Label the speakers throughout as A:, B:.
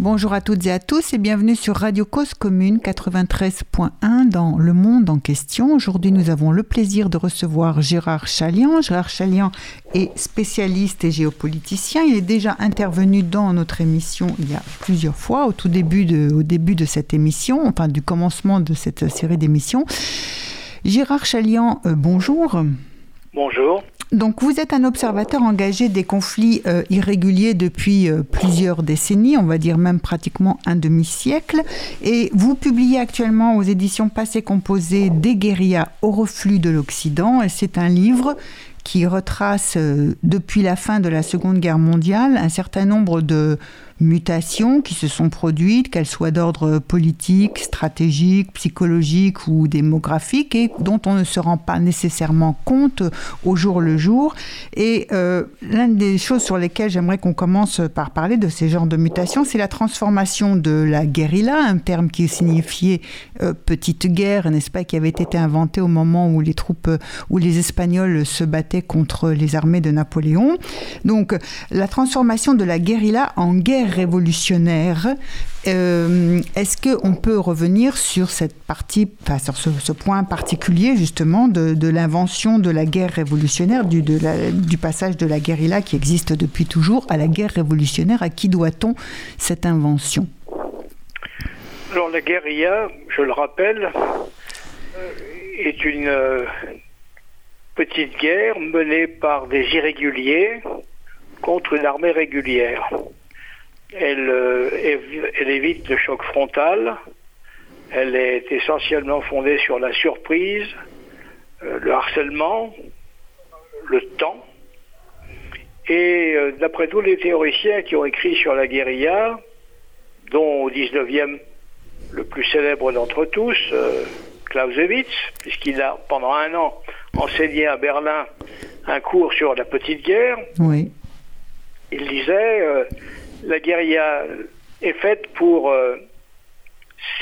A: Bonjour à toutes et à tous et bienvenue sur Radio Cause Commune 93.1 dans Le Monde en question. Aujourd'hui, nous avons le plaisir de recevoir Gérard Chalian. Gérard Chalian est spécialiste et géopoliticien. Il est déjà intervenu dans notre émission il y a plusieurs fois, au tout début de, cette émission, enfin du commencement de cette série d'émissions. Gérard Chalian, euh, bonjour.
B: Bonjour.
A: Donc vous êtes un observateur engagé des conflits euh, irréguliers depuis euh, plusieurs décennies, on va dire même pratiquement un demi-siècle, et vous publiez actuellement aux éditions Passé Composé Des guérillas au reflux de l'Occident, et c'est un livre qui retrace euh, depuis la fin de la Seconde Guerre mondiale un certain nombre de mutations qui se sont produites, qu'elles soient d'ordre politique, stratégique, psychologique ou démographique, et dont on ne se rend pas nécessairement compte au jour le jour. Et euh, l'une des choses sur lesquelles j'aimerais qu'on commence par parler de ces genres de mutations, c'est la transformation de la guérilla, un terme qui signifiait euh, petite guerre, n'est-ce pas, qui avait été inventé au moment où les troupes, où les Espagnols se battaient contre les armées de Napoléon. Donc, la transformation de la guérilla en guerre révolutionnaire. Euh, est-ce qu'on peut revenir sur cette partie, enfin, sur ce, point particulier justement de, l'invention de la guerre révolutionnaire, du, du passage de la guérilla qui existe depuis toujours à la guerre révolutionnaire? À qui doit-on cette invention?
B: Alors la guérilla, je le rappelle, euh, est une euh, petite guerre menée par des irréguliers contre une armée régulière. Euh, elle, évite le choc frontal. Elle est essentiellement fondée sur la surprise, euh, le harcèlement, le temps. Et euh, d'après tous les théoriciens qui ont écrit sur la guérilla, dont au 19e le plus célèbre d'entre tous, Clausewitz, puisqu'il a pendant un an enseigné à Berlin un cours sur la petite guerre,
A: oui.
B: il disait la guérilla est faite pour euh,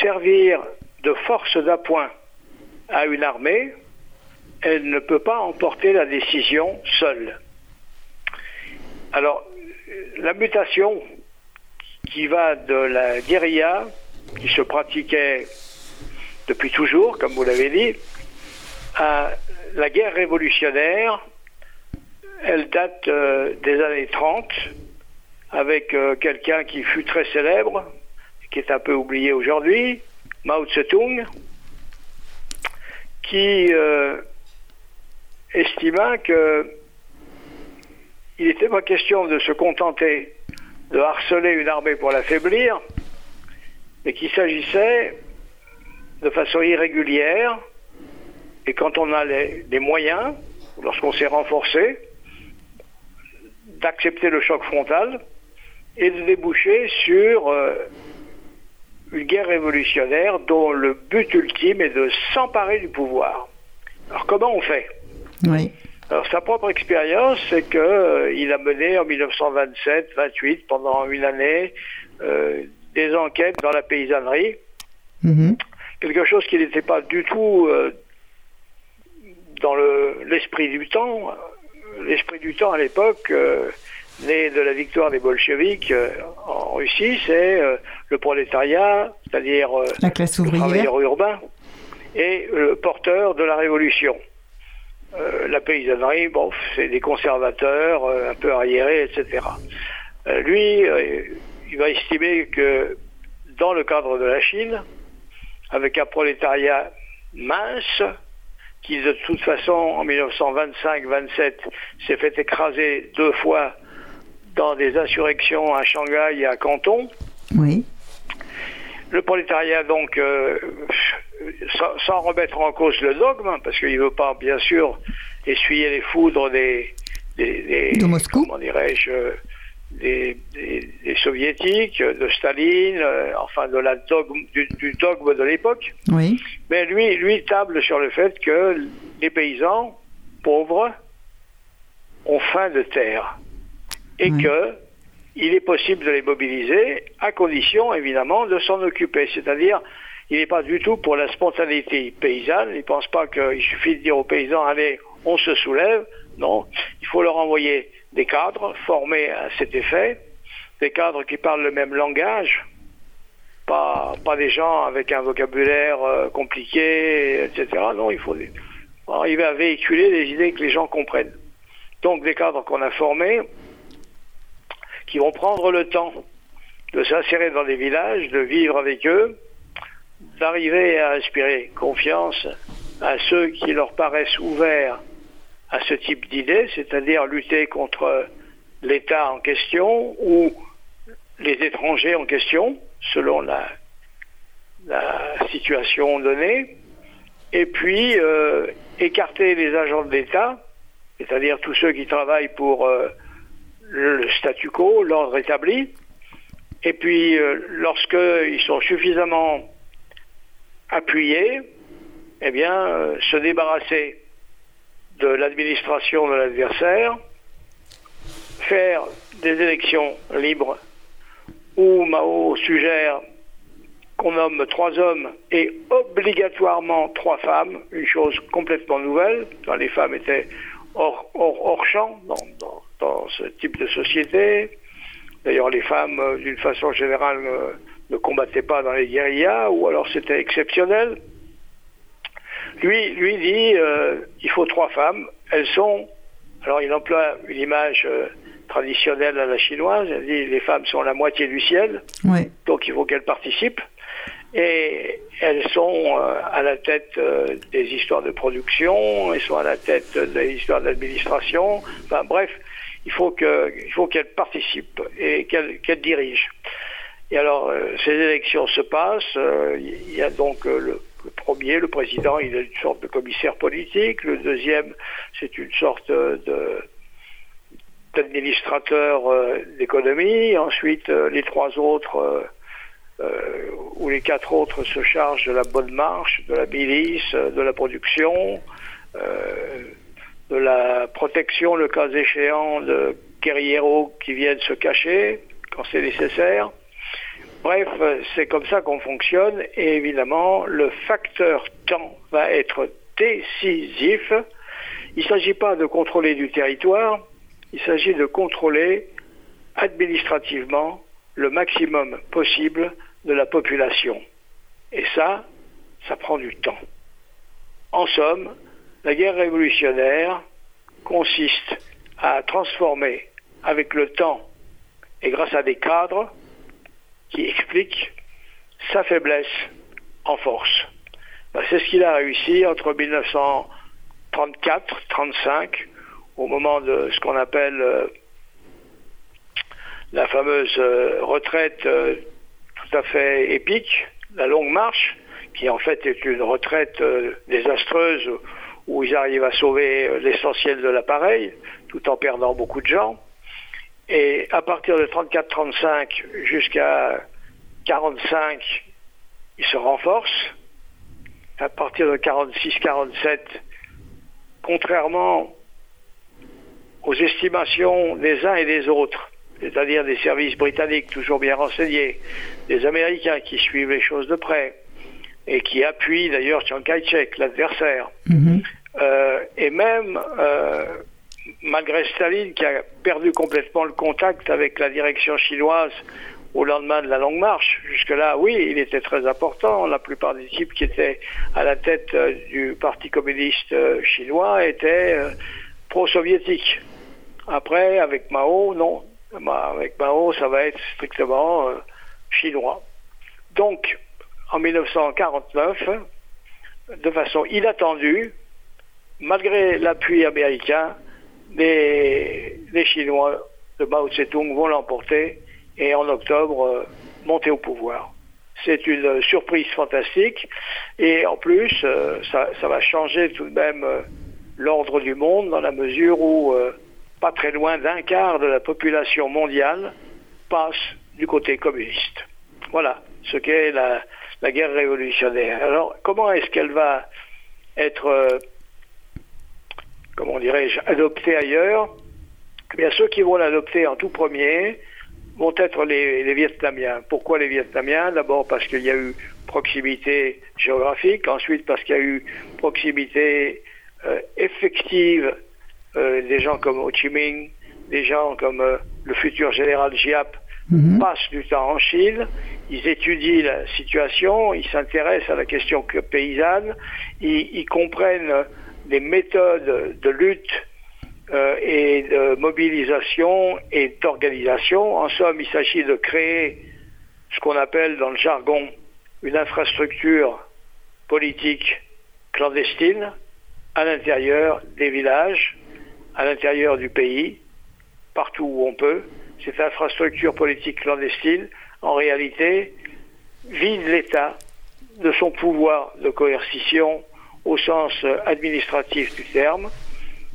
B: servir de force d'appoint à une armée. Elle ne peut pas emporter la décision seule. Alors, la mutation qui va de la guérilla, qui se pratiquait depuis toujours, comme vous l'avez dit, à la guerre révolutionnaire, elle date euh, des années 30 avec euh, quelqu'un qui fut très célèbre, qui est un peu oublié aujourd'hui, Mao Tse-tung, qui euh, estima que il n'était pas question de se contenter de harceler une armée pour l'affaiblir, mais qu'il s'agissait de façon irrégulière, et quand on a les, les moyens, lorsqu'on s'est renforcé, d'accepter le choc frontal, et de déboucher sur euh, une guerre révolutionnaire dont le but ultime est de s'emparer du pouvoir. Alors comment on fait?
A: Oui.
B: Alors sa propre expérience, c'est qu'il euh, a mené en 1927-28, pendant une année, euh, des enquêtes dans la paysannerie. Mm-hmm. Quelque chose qui n'était pas du tout dans l'esprit du temps. L'esprit du temps à l'époque né de la victoire des bolcheviks euh, en Russie, c'est euh, le prolétariat, c'est-à-dire euh,
A: la classe
B: le travailleur urbain, et le porteur de la révolution. la paysannerie, bon, c'est des conservateurs un peu arriérés, etc. lui, il va estimer que dans le cadre de la Chine, avec un prolétariat mince, qui de toute façon en 1925-27 s'est fait écraser deux fois dans des insurrections à Shanghai et à Canton.
A: Oui.
B: Le prolétariat, donc, euh, sans, remettre en cause le dogme, parce qu'il ne veut pas, bien sûr, essuyer les foudres des, des,
A: de Moscou.
B: comment dirais-je, des, soviétiques, de Staline, euh, enfin de la dogme, du, du dogme de l'époque.
A: Oui.
B: Mais lui, lui table sur le fait que les paysans pauvres ont faim de terre et que il est possible de les mobiliser à condition évidemment de s'en occuper. C'est-à-dire, il n'est pas du tout pour la spontanéité paysanne. Il ne pense pas qu'il suffit de dire aux paysans, allez, on se soulève. Non, il faut leur envoyer des cadres formés à cet effet, des cadres qui parlent le même langage, pas, pas des gens avec un vocabulaire euh, compliqué, etc. Non, il faut arriver à véhiculer des idées que les gens comprennent. Donc des cadres qu'on a formés, qui vont prendre le temps de s'insérer dans les villages, de vivre avec eux, d'arriver à inspirer confiance à ceux qui leur paraissent ouverts à ce type d'idées, c'est-à-dire lutter contre l'État en question ou les étrangers en question, selon la, situation donnée, et puis euh, écarter les agents de l'État, c'est-à-dire tous ceux qui travaillent pour euh, le statu quo, l'ordre établi, et puis euh, lorsqu'ils sont suffisamment appuyés, eh bien, se débarrasser de l'administration de l'adversaire, faire des élections libres où Mao suggère qu'on nomme trois hommes et obligatoirement trois femmes, une chose complètement nouvelle, quand les femmes étaient hors, champ ce type de société. D'ailleurs, les femmes, euh, d'une façon générale, ne, combattaient pas dans les guérillas, ou alors c'était exceptionnel. Lui, lui dit, euh, il faut trois femmes. Elles sont, alors il emploie une image euh, traditionnelle à la chinoise. Il dit, les femmes sont la moitié du ciel, donc il faut qu'elles participent. Et elles sont euh, à la tête des histoires de production, elles sont à la tête des histoires d'administration. Enfin bref, il faut que, il faut qu'elles participent et qu'elles dirigent. Et alors, ces élections se passent. il y a donc le le premier, le président, il est une sorte de commissaire politique. Le deuxième, c'est une sorte de d'administrateur euh, d'économie. Ensuite, euh, les trois autres euh, ou les quatre autres se chargent de la bonne marche, de la milice, de la production, de la protection, le cas échéant, de guerrieros qui viennent se cacher quand c'est nécessaire. Bref, c'est comme ça qu'on fonctionne et évidemment, le facteur temps va être décisif. Il ne s'agit pas de contrôler du territoire, il s'agit de contrôler administrativement le maximum possible de la population. Et ça, ça prend du temps. En somme, la guerre révolutionnaire consiste à transformer avec le temps et grâce à des cadres qui explique sa faiblesse en force. Ben, c'est ce qu'il a réussi entre 1934-35, au moment de ce qu'on appelle euh, la fameuse euh, retraite euh, tout à fait épique, la longue marche, qui en fait est une retraite désastreuse où ils arrivent à sauver l'essentiel de l'appareil, tout en perdant beaucoup de gens. Et à partir de 34-35 jusqu'à 45, il se renforce. À partir de 46-47, contrairement aux estimations des uns et des autres, c'est-à-dire des services britanniques toujours bien renseignés, des Américains qui suivent les choses de près et qui appuient d'ailleurs Chiang Kai-shek, l'adversaire, mhm. euh, et même euh, malgré Staline qui a perdu complètement le contact avec la direction chinoise au lendemain de la longue marche. Jusque-là, oui, il était très important. La plupart des types qui étaient à la tête euh, du Parti communiste euh, chinois étaient euh, pro-soviétiques. Après, avec Mao, non. Avec Mao, ça va être strictement chinois. Donc, en 1949, de façon inattendue, malgré l'appui américain, les, Chinois de Mao Tse-tung vont l'emporter et en octobre euh, monter au pouvoir. C'est une surprise fantastique et en plus euh, ça, va changer tout de même euh, l'ordre du monde dans la mesure où pas très loin d'un quart de la population mondiale passe du côté communiste. Voilà ce qu'est la guerre révolutionnaire. Alors comment est-ce qu'elle va être, comment dirais-je, adoptée ailleurs eh bien, ceux qui vont l'adopter en tout premier, vont être les, Vietnamiens. Pourquoi les Vietnamiens? D'abord parce qu'il y a eu proximité géographique, ensuite parce qu'il y a eu proximité euh, effective euh, des gens comme Ho Chi Minh, des gens comme euh, le futur général Giap mhm. passent du temps en Chine, ils étudient la situation, ils s'intéressent à la question paysanne, ils, comprennent les méthodes de lutte euh, et de mobilisation et d'organisation. En somme, il s'agit de créer ce qu'on appelle dans le jargon une infrastructure politique clandestine à l'intérieur des villages, à l'intérieur du pays, partout où on peut. Cette infrastructure politique clandestine, en réalité, vide l'État de son pouvoir de coercition au sens administratif du terme,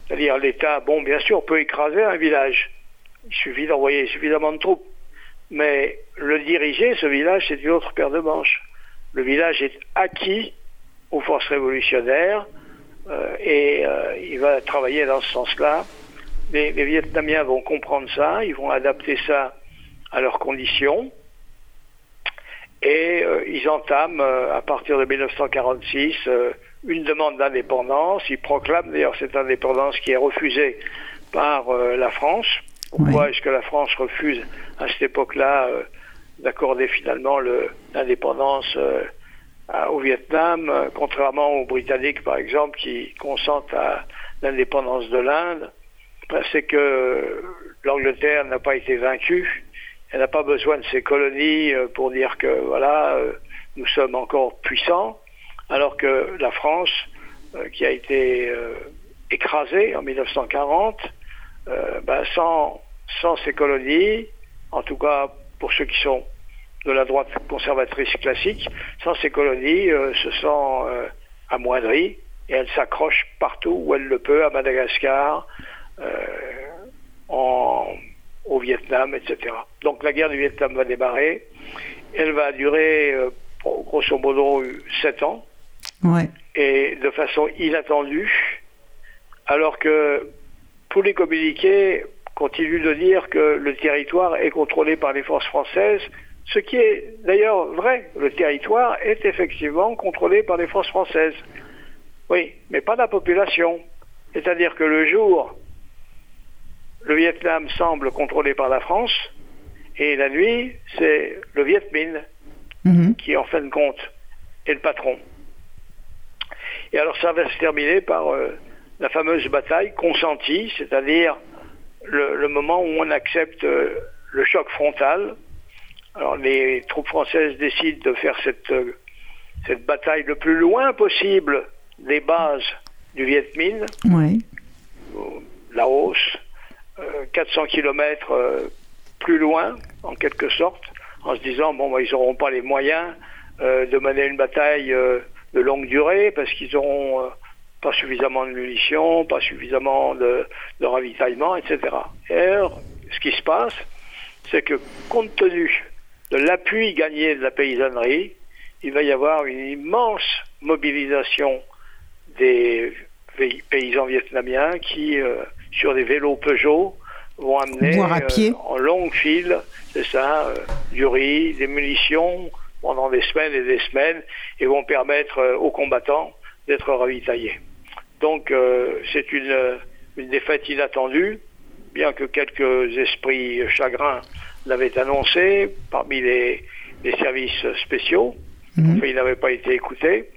B: c'est-à-dire l'État, bon, bien sûr, peut écraser un village. Il suffit d'envoyer suffisamment de troupes. Mais le diriger, ce village, c'est une autre paire de manches. Le village est acquis aux forces révolutionnaires euh, et euh, il va travailler dans ce sens-là. Les, Vietnamiens vont comprendre ça, ils vont adapter ça à leurs conditions et euh, ils entament à partir de 1946 une demande d'indépendance. Ils proclament d'ailleurs cette indépendance qui est refusée par euh, la France. Pourquoi est-ce que la France refuse à cette époque-là euh, d'accorder finalement l'indépendance euh, au Vietnam, contrairement aux Britanniques par exemple qui consentent à l'indépendance de l'Inde? Ben, C'est que l'Angleterre n'a pas été vaincue. Elle n'a pas besoin de ses colonies pour dire que voilà, nous sommes encore puissants alors que la France, euh, qui a été euh, écrasée en 1940, euh, ben, sans, sans ses colonies, en tout cas pour ceux qui sont de la droite conservatrice classique, sans ces colonies, se sent amoindrie et elle s'accroche partout où elle le peut, à Madagascar, en, au Vietnam, etc. Donc la guerre du Vietnam va démarrer. Elle va durer grosso modo sept ans et de façon inattendue, alors que tous les communiqués continuent de dire que le territoire est contrôlé par les forces françaises, ce qui est d'ailleurs vrai. Le territoire est effectivement contrôlé par les forces françaises. Oui, mais pas la population. C'est-à-dire que le jour, le Vietnam semble contrôlé par la France, et la nuit, c'est le Viet Minh mhm. qui, en fin de compte, est le patron. Et alors ça va se terminer par euh, la fameuse bataille consentie, c'est-à-dire le, moment où on accepte euh, le choc frontal. Alors les troupes françaises décident de faire cette, euh, cette bataille le plus loin possible des bases du Viet Minh, oui. Laos, 400 km plus loin, en quelque sorte, en se disant, bon, bah, ils n'auront pas les moyens de mener une bataille de longue durée parce qu'ils n'auront euh, pas suffisamment de munitions, pas suffisamment de, ravitaillement, etc. Et alors, ce qui se passe, c'est que compte tenu de l'appui gagné de la paysannerie, il va y avoir une immense mobilisation des paysans vietnamiens qui, euh, sur des vélos Peugeot, vont amener
A: euh,
B: en longue file, c'est ça, du riz, des munitions, pendant des semaines et des semaines et vont permettre euh, aux combattants d'être ravitaillés. Donc euh, c'est une, une défaite inattendue, bien que quelques esprits chagrins l'avaient annoncé parmi les, les services spéciaux. Mhm. mais ils n'avaient pas été écoutés.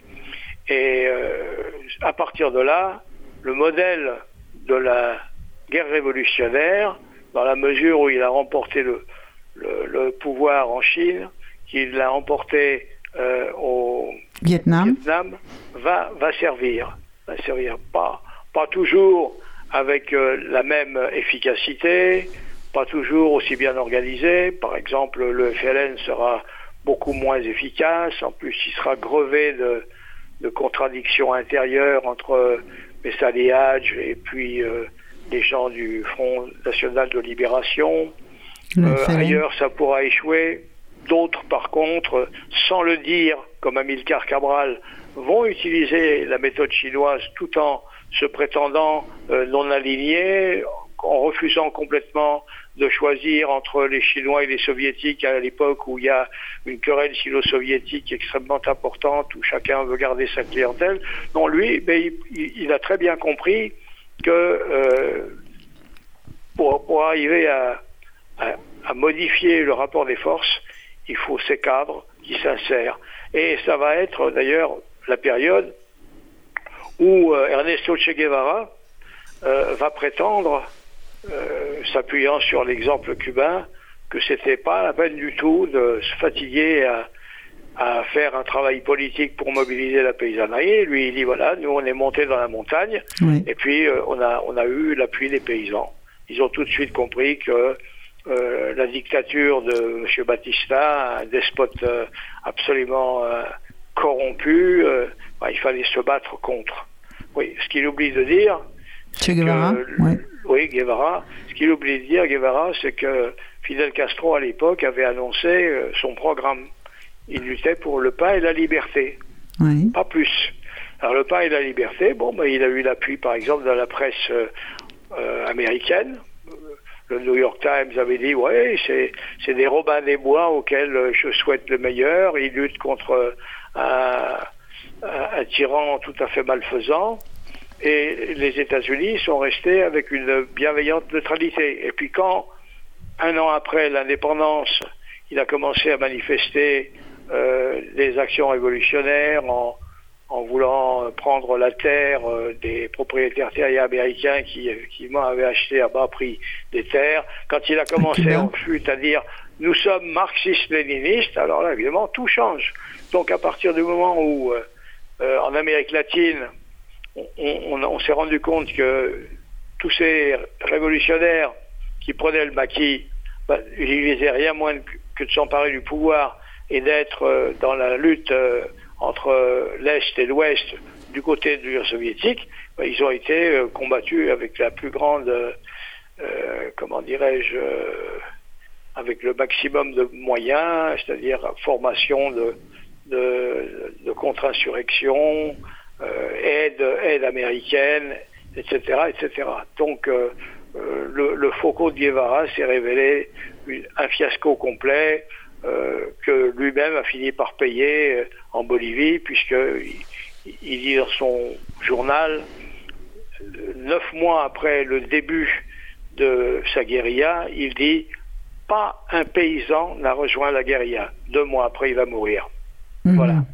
B: Et euh, à partir de là, le modèle de la guerre révolutionnaire, dans la mesure où il a remporté le, le, le pouvoir en Chine, qu'il a emporté euh, au
A: Vietnam,
B: va, va servir. Va servir pas, pas toujours avec euh, la même efficacité, pas toujours aussi bien organisé. Par exemple, le FLN sera beaucoup moins efficace. En plus, il sera grevé de, de contradictions intérieures entre Messaliage et puis euh, les gens du Front National de Libération. ailleurs, ça pourra échouer. D'autres, par contre, sans le dire, comme Amilcar Cabral, vont utiliser la méthode chinoise tout en se prétendant euh, non alignés, en refusant complètement de choisir entre les Chinois et les Soviétiques à l'époque où il y a une querelle sino-soviétique extrêmement importante, où chacun veut garder sa clientèle. Non, lui, il, a très bien compris que euh, pour, arriver à, modifier le rapport des forces, il faut ces cadres qui s'insèrent. Et ça va être d'ailleurs la période où euh, Ernesto Che Guevara euh, va prétendre, euh, s'appuyant sur l'exemple cubain, que c'était pas la peine du tout de se fatiguer à, faire un travail politique pour mobiliser la paysannerie. Lui, il dit voilà, nous on est monté dans la montagne et puis on a on a eu l'appui des paysans. Ils ont tout de suite compris que la dictature de M. Batista, un despote absolument corrompu, bah, il fallait se battre contre. Oui, ce qu'il oublie de dire.
A: Che Guevara
B: Oui, Guevara. Ce qu'il oublie de dire, Guevara, c'est que Fidel Castro, à l'époque, avait annoncé euh, son programme. Il luttait pour le pain et la liberté.
A: Oui.
B: Pas plus. Alors, le pain et la liberté, bon, ben, il a eu l'appui, par exemple, de la presse euh, euh, américaine. Le New York Times avait dit, ouais, c'est des Robins des Bois auxquels je souhaite le meilleur. Il lutte contre un un, tyran tout à fait malfaisant. Et les États-Unis sont restés avec une bienveillante neutralité. Et puis quand, un an après l'indépendance, il a commencé à manifester euh, des actions révolutionnaires en, en, voulant prendre la terre euh, des propriétaires terriens américains qui effectivement avaient acheté à bas prix des terres, quand il a commencé en fut à dire nous sommes marxistes-léninistes, alors là évidemment tout change. Donc à partir du moment où euh, euh, en Amérique latine, on, s'est rendu compte que tous ces révolutionnaires qui prenaient le maquis, bah, ils visaient rien moins que de s'emparer du pouvoir et d'être euh, dans la lutte euh, entre l'Est et l'Ouest du côté de l'Union soviétique. Bah, ils ont été combattus avec la plus grande, comment dirais-je, avec le maximum de moyens, c'est-à-dire formation de, de, contre-insurrection, euh, aide, aide américaine, etc., etc. Donc euh, euh, le, le, Foucault de Guevara s'est révélé un fiasco complet que lui-même a fini par payer en Bolivie, puisqu'il il dit dans son journal, neuf mois après le début de sa guérilla, il dit pas un paysan n'a rejoint la guérilla. Deux mois après, il va mourir. Mhm. Voilà.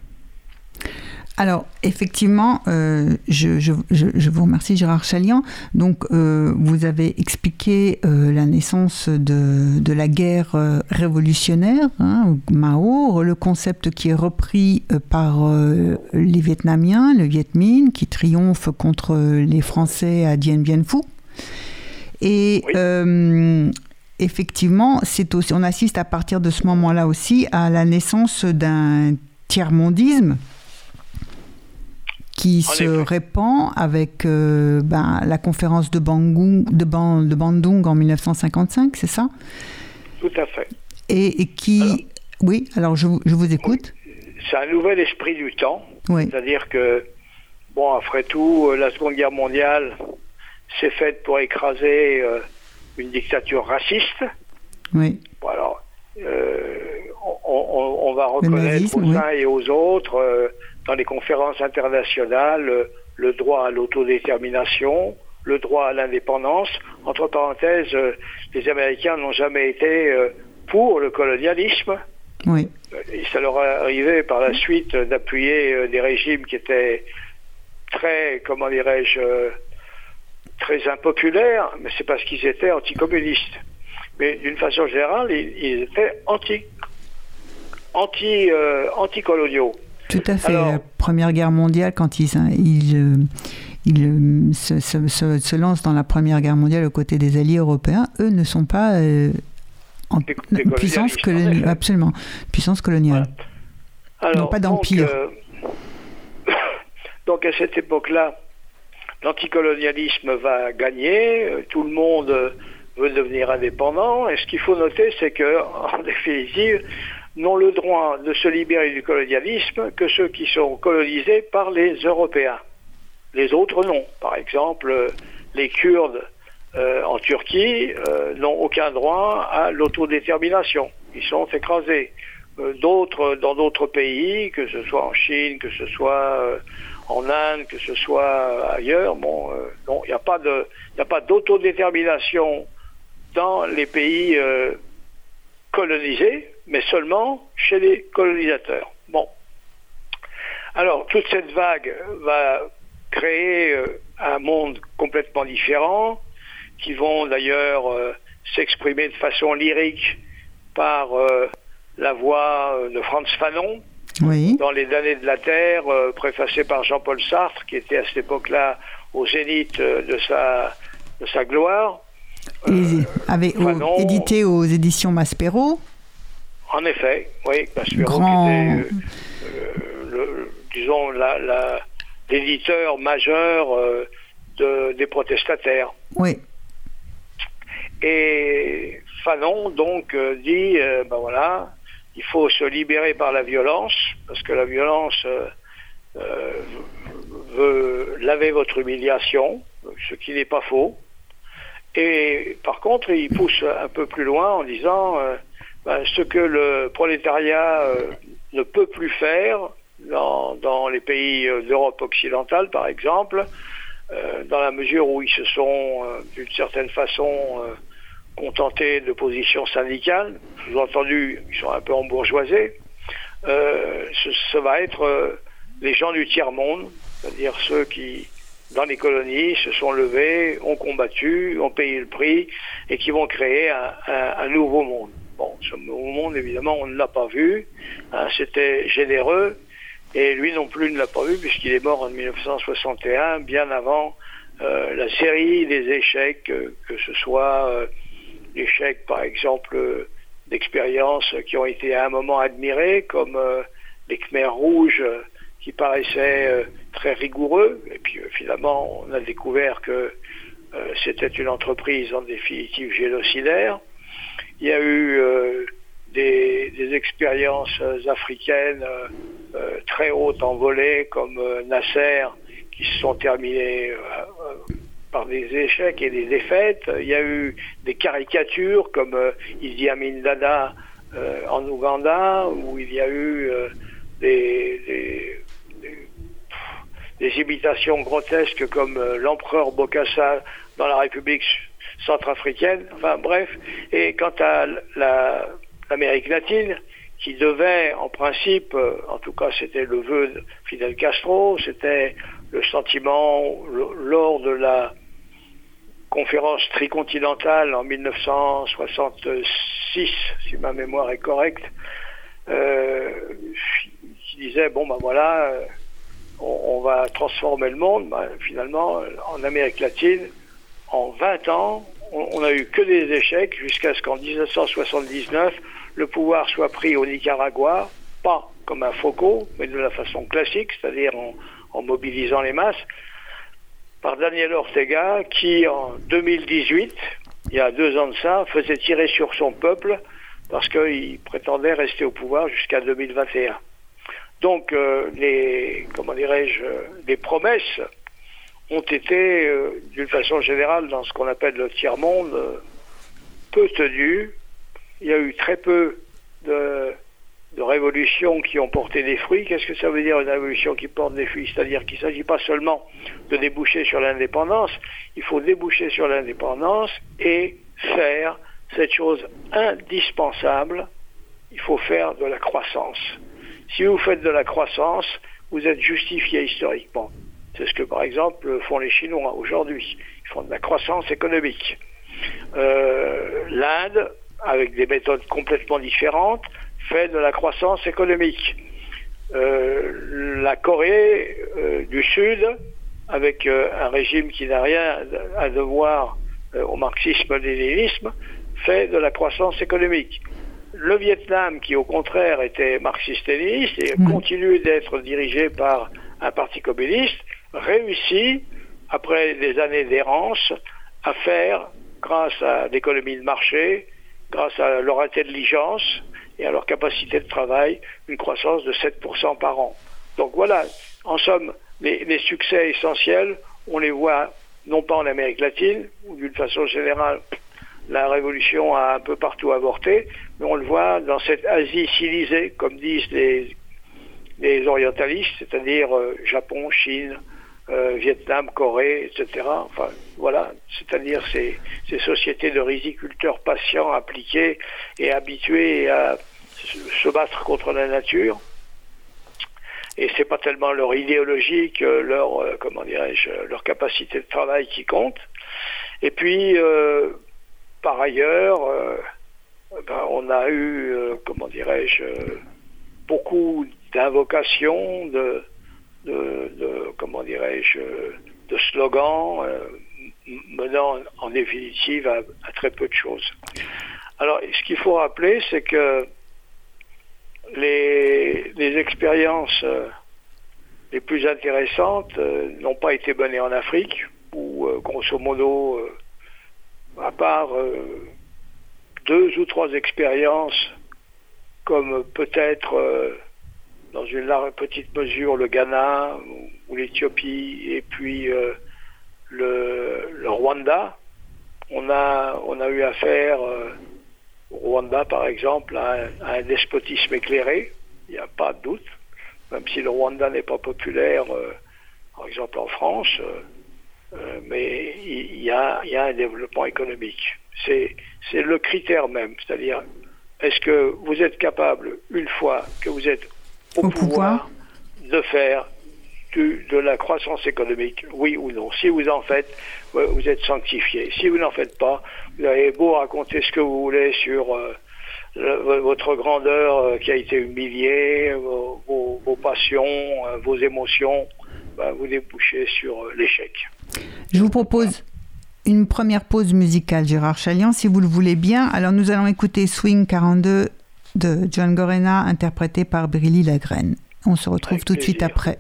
A: Alors, effectivement, euh, je, je, je, vous remercie Gérard Chalian. Donc, euh, vous avez expliqué euh, la naissance de, de la guerre révolutionnaire, hein, Mao, le concept qui est repris par les Vietnamiens, le Viet Minh, qui triomphe contre les Français à Dien Bien Phu. Et effectivement, c'est aussi, on assiste à partir de ce moment-là aussi à la naissance d'un tiers-mondisme qui se répand avec euh, ben, la conférence de, Bandung, de, de Bandung en 1955, c'est ça?
B: Tout à fait.
A: Et, qui... oui, alors je, je vous écoute.
B: C'est un nouvel esprit du temps. C'est-à-dire que, bon, après tout, euh, la Seconde Guerre mondiale s'est faite pour écraser euh, une dictature raciste.
A: Oui.
B: Bon, alors, on, va reconnaître aux uns et aux autres, dans les conférences internationales, euh, le droit à l'autodétermination, le droit à l'indépendance. Entre parenthèses, euh, les Américains n'ont jamais été pour le colonialisme.
A: Oui.
B: Et ça leur est arrivé par la suite d'appuyer des régimes qui étaient très, comment dirais-je, très impopulaires, mais c'est parce qu'ils étaient anticommunistes. Mais d'une façon générale, ils étaient anti anti, euh, anticoloniaux.
A: Tout à fait. la Première Guerre mondiale, quand ils, ils, euh, ils se, se, lancent dans la Première Guerre mondiale aux côtés des alliés européens, eux ne sont pas euh, en puissance coloniale. Absolument. Puissance coloniale. Alors, pas d'empire.
B: Donc, donc, à cette époque-là, l'anticolonialisme va gagner, tout le monde veut devenir indépendant, et ce qu'il faut noter, c'est que, en définitive, n'ont le droit de se libérer du colonialisme que ceux qui sont colonisés par les Européens. Les autres non. Par exemple, les Kurdes en Turquie, n'ont aucun droit à l'autodétermination. Ils sont écrasés. d'autres, dans d'autres pays, que ce soit en Chine, que ce soit en Inde, que ce soit ailleurs, bon, il n'y a pas d'autodétermination dans les pays colonisés, mais seulement chez les colonisateurs. Bon. Alors, toute cette vague va créer euh, un monde complètement différent, qui vont d'ailleurs euh, s'exprimer de façon lyrique par euh, la voix de Franz Fanon, dans Les damnés de la Terre, préfacé par Jean-Paul Sartre, qui était à cette époque-là au zénith de sa, de sa gloire.
A: avait édité aux éditions Maspero.
B: En effet, oui, Maspero qui était, le, disons, l'éditeur majeur de, des protestataires.
A: Oui.
B: Et Fanon, donc, dit, ben voilà, il faut se libérer par la violence, parce que la violence veut laver votre humiliation, ce qui n'est pas faux. Et par contre, il pousse un peu plus loin en disant euh, ben, ce que le prolétariat euh, ne peut plus faire dans, les pays euh, d'Europe occidentale, par exemple, dans la mesure où ils se sont, d'une certaine façon, contentés de positions syndicales. Sous-entendu, ils sont un peu embourgeoisés. Ce, ce, va être les gens du tiers-monde, c'est-à-dire ceux qui dans les colonies se sont levés, ont combattu, ont payé le prix et qui vont créer un, nouveau monde. Bon, ce monde, évidemment, on ne l'a pas vu. Hein, C'était généreux et lui non plus ne l'a pas vu puisqu'il est mort en 1961, bien avant euh, la série des échecs, que ce soit euh, l'échec, par exemple, d'expériences qui ont été à un moment admirées, comme euh, les Khmers rouges qui paraissaient euh, très rigoureux. Et puis euh, finalement, on a découvert que euh, c'était une entreprise en définitive génocidaire. Il y a eu des, expériences africaines très hautes en volée, comme Nasser, qui se sont terminées par des échecs et des défaites. Il y a eu des caricatures comme Idi Amin Dada en Ouganda, où il y a eu des, imitations grotesques comme euh, l'empereur Bokassa dans la République centrafricaine. Enfin bref. Et quant à l'Amérique latine, qui devait en principe, euh, en tout cas c'était le vœu de Fidel Castro, c'était le sentiment lors de la conférence tricontinentale en 1966, si ma mémoire est correcte, euh, qui disait bon ben voilà, on, va transformer le monde, ben, finalement, en Amérique latine, en 20 ans, on n'a eu que des échecs jusqu'à ce qu'en 1979, le pouvoir soit pris au Nicaragua, pas comme un faucon, mais de la façon classique, c'est-à-dire en, mobilisant les masses, par Daniel Ortega, qui en 2018, il y a deux ans de ça, faisait tirer sur son peuple parce qu'il prétendait rester au pouvoir jusqu'à 2021. Donc euh, les comment dirais-je les promesses ont été euh, d'une façon générale dans ce qu'on appelle le tiers monde euh, peu tenues. Il y a eu très peu de, de révolutions qui ont porté des fruits. Qu'est-ce que ça veut dire une révolution qui porte des fruits? C'est-à-dire qu'il ne s'agit pas seulement de déboucher sur l'indépendance, il faut déboucher sur l'indépendance et faire cette chose indispensable, il faut faire de la croissance. Si vous faites de la croissance, vous êtes justifié historiquement. C'est ce que, par exemple, font les Chinois aujourd'hui. Ils font de la croissance économique. Euh, L'Inde, avec des méthodes complètement différentes, fait de la croissance économique. Euh, la Corée euh, du Sud, avec un régime qui n'a rien à devoir au marxisme-léninisme, fait de la croissance économique le Vietnam, qui au contraire était marxiste-léniniste et continue d'être dirigé par un parti communiste, réussit, après des années d'errance, à faire, grâce à l'économie de marché, grâce à leur intelligence et à leur capacité de travail, une croissance de 7% par an. Donc voilà, en somme, les, succès essentiels, on les voit non pas en Amérique latine, où d'une façon générale, la révolution a un peu partout avorté, mais on le voit dans cette Asie civilisée, comme disent les, les orientalistes, c'est-à-dire euh, Japon, Chine, euh, Vietnam, Corée, etc. Enfin, voilà, c'est-à-dire ces, sociétés de riziculteurs patients, appliqués et habitués à se battre contre la nature. Et c'est pas tellement leur idéologie que leur, euh, comment dirais-je, leur capacité de travail qui compte. Et puis, euh, par ailleurs, euh, ben, on a eu, comment dirais-je, beaucoup d'invocations, de, de, comment dirais-je, de slogans menant en définitive à, très peu de choses. Alors, ce qu'il faut rappeler, c'est que les, les expériences euh, les plus intéressantes euh, n'ont pas été menées en Afrique, où euh, grosso modo, à part deux ou trois expériences, comme peut-être dans une petite mesure le Ghana ou, l'Éthiopie et puis le, le, Rwanda, on a, a eu affaire au Rwanda, par exemple, a un, despotisme éclairé, il n'y a pas de doute, même si le Rwanda n'est pas populaire, euh, par exemple en France, euh, euh, mais il y, a, un développement économique. C'est le critère même, c'est-à-dire, est-ce que vous êtes capable, une fois que vous êtes au, pouvoir, de faire de la croissance économique, oui ou non. Si vous en faites, vous êtes sanctifié. Si vous n'en faites pas, vous avez beau raconter ce que vous voulez sur euh, votre grandeur euh, qui a été humiliée, vos, passions, euh, vos émotions, ben, vous débouchez sur l'échec.
A: Je vous propose une première pause musicale, Gérard Chalian, si vous le voulez bien. Alors nous allons écouter Swing 42 de John Gorena, interprété par Brilly Lagraine. On se retrouve tout de suite après.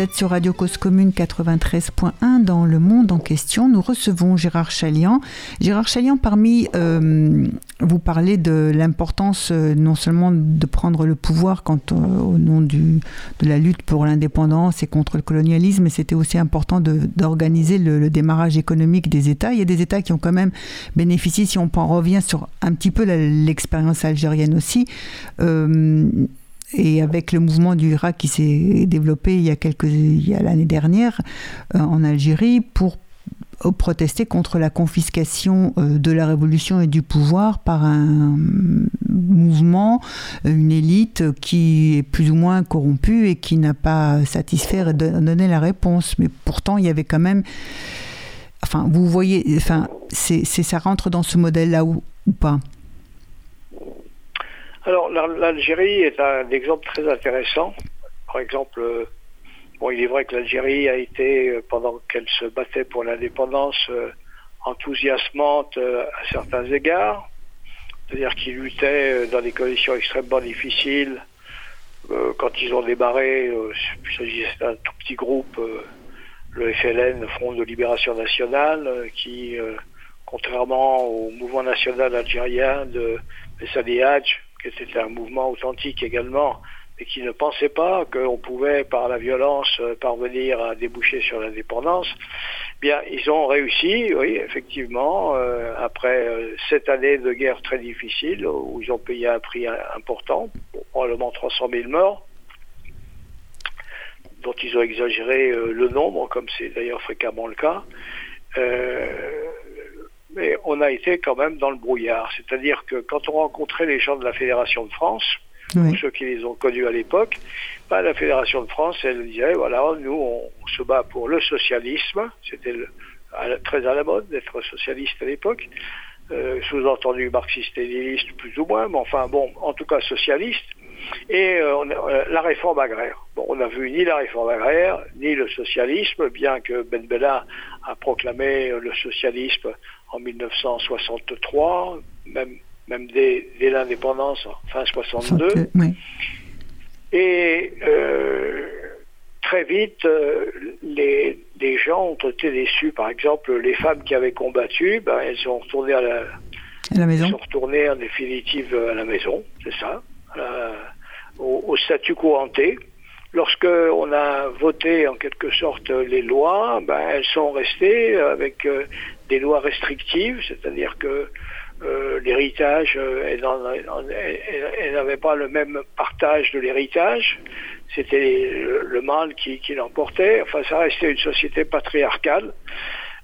A: Vous êtes sur Radio Cause Commune 93.1 dans le monde en question. Nous recevons Gérard Chalian. Gérard Chalian, parmi euh, vous parlez de l'importance euh, non seulement de prendre le pouvoir quand, au nom du, de la lutte pour l'indépendance et contre le colonialisme, mais c'était aussi important d'organiser le, démarrage économique des États. Il y a des États qui ont quand même bénéficié, si on en revient sur un petit peu l'expérience algérienne aussi, euh, et avec le mouvement du Irak qui s'est développé il y a quelques il y a l'année dernière euh, en Algérie pour protester contre la confiscation euh, de la révolution et du pouvoir par un mouvement, une élite qui est plus ou moins corrompue et qui n'a pas satisfait et donné la réponse. Mais pourtant, il y avait quand même. Enfin, vous voyez, enfin, c'est, ça rentre dans ce modèle-là ou, pas?
B: Alors, l'Algérie est un exemple très intéressant. Par exemple, euh, bon, il est vrai que l'Algérie a été, euh, pendant qu'elle se battait pour l'indépendance, euh, enthousiasmante à certains égards c'est-à-dire qu'ils luttaient dans des conditions extrêmement difficiles. Quand ils ont démarré, euh, il s'agissait d'un tout petit groupe, le FLN, Front de Libération Nationale, qui, contrairement au mouvement national algérien de Messali Hadj, qui était un mouvement authentique également, et qui ne pensait pas qu'on pouvait, par la violence, parvenir à déboucher sur l'indépendance, Bien, ils ont réussi, oui, effectivement, euh, après euh, sept années de guerre très difficile, où ils ont payé un prix important, probablement 300 000 morts, dont ils ont exagéré euh, le nombre, comme c'est d'ailleurs fréquemment le cas. Mais on a été quand même dans le brouillard. C'est-à-dire que quand on rencontrait les gens de la Fédération de France, ceux qui les ont connus à l'époque, bah, la Fédération de France, elle disait, voilà, nous, on, se bat pour le socialisme, c'était très à la mode d'être socialiste à l'époque, euh, sous-entendu marxiste-léniniste plus ou moins, mais enfin bon, en tout cas socialiste, et euh, euh, la réforme agraire. Bon, on n'a vu ni la réforme agraire, ni le socialisme, bien que Ben Bella a proclamé le socialisme en 1963, même même dès, l'indépendance, fin 62. Et euh, très vite, euh, les, gens ont été déçus. Par exemple, les femmes qui avaient combattu, ben, elles sont retournées à la,
A: maison.
B: sont retournées en définitive à la maison, c'est ça, au, statut quo ante. Lorsque on a voté en quelque sorte les lois, ben, elles sont restées avec euh, des lois restrictives, c'est-à-dire que euh, l'héritage, euh, elle n'avait pas le même partage de l'héritage. C'était le, mâle qui, l'emportait. Enfin, ça restait une société patriarcale.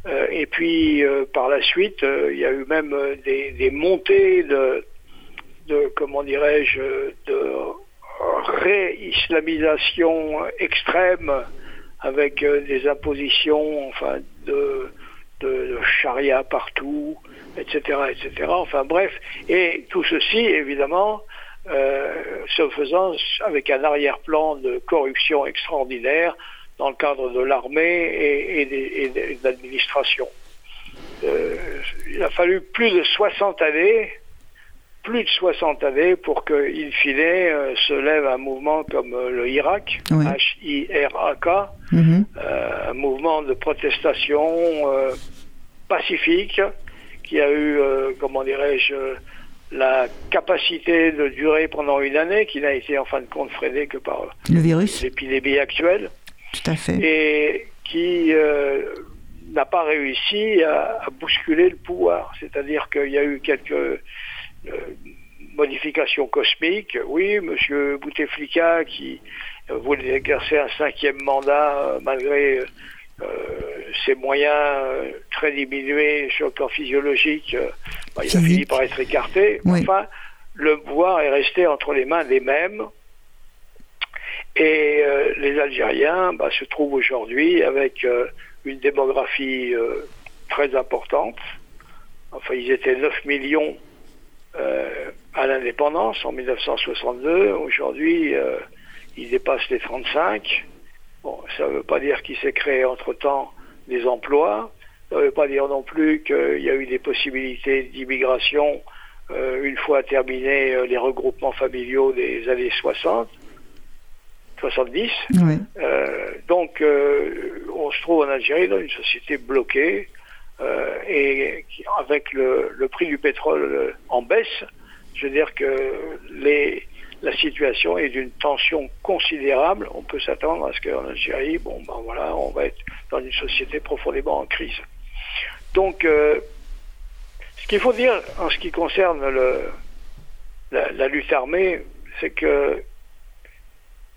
B: Euh, et puis, par la suite, il y a eu même des, des montées de, de comment dirais-je, de réislamisation extrême avec des impositions, enfin, de de, charia partout, etc., etc. Enfin bref, et tout ceci, évidemment, euh, se faisant avec un arrière-plan de corruption extraordinaire dans le cadre de l'armée et, et, de l'administration. Euh, il a fallu plus de 60 années plus de 60 années pour que, in fine, euh, se lève un mouvement comme euh, le Irak, H-I-R-A-K, mhm. euh, un mouvement de protestation pacifique qui a eu, comment dirais-je, la capacité de durer pendant une année, qui n'a été en fin de compte freiné que par
A: le virus,
B: l'épidémie actuelle,
A: tout à fait,
B: et qui n'a pas réussi à, à, bousculer le pouvoir. C'est-à-dire qu'il y a eu quelques modification cosmique. Oui, M. Bouteflika qui euh, voulait exercer un cinquième mandat euh, malgré ses moyens très diminués sur le plan physiologique, bah, il a fini par être écarté. Enfin, le pouvoir est resté entre les mains des mêmes. Et les Algériens bah, se trouvent aujourd'hui avec une démographie très importante. Enfin, ils étaient 9 millions euh, à l'indépendance en 1962. Aujourd'hui, euh, il dépasse les 35. Bon, ça ne veut pas dire qu'il s'est créé entre-temps des emplois. Ça ne veut pas dire non plus qu'il y a eu des possibilités d'immigration euh, une fois terminés les regroupements familiaux des années 60. 70. donc, on se trouve en Algérie dans une société bloquée, euh, et avec le, prix du pétrole en baisse, je veux dire que la situation est d'une tension considérable. On peut s'attendre à ce qu'en Algérie, bon, ben voilà, on va être dans une société profondément en crise. Donc, euh, ce qu'il faut dire en ce qui concerne la, lutte armée, c'est que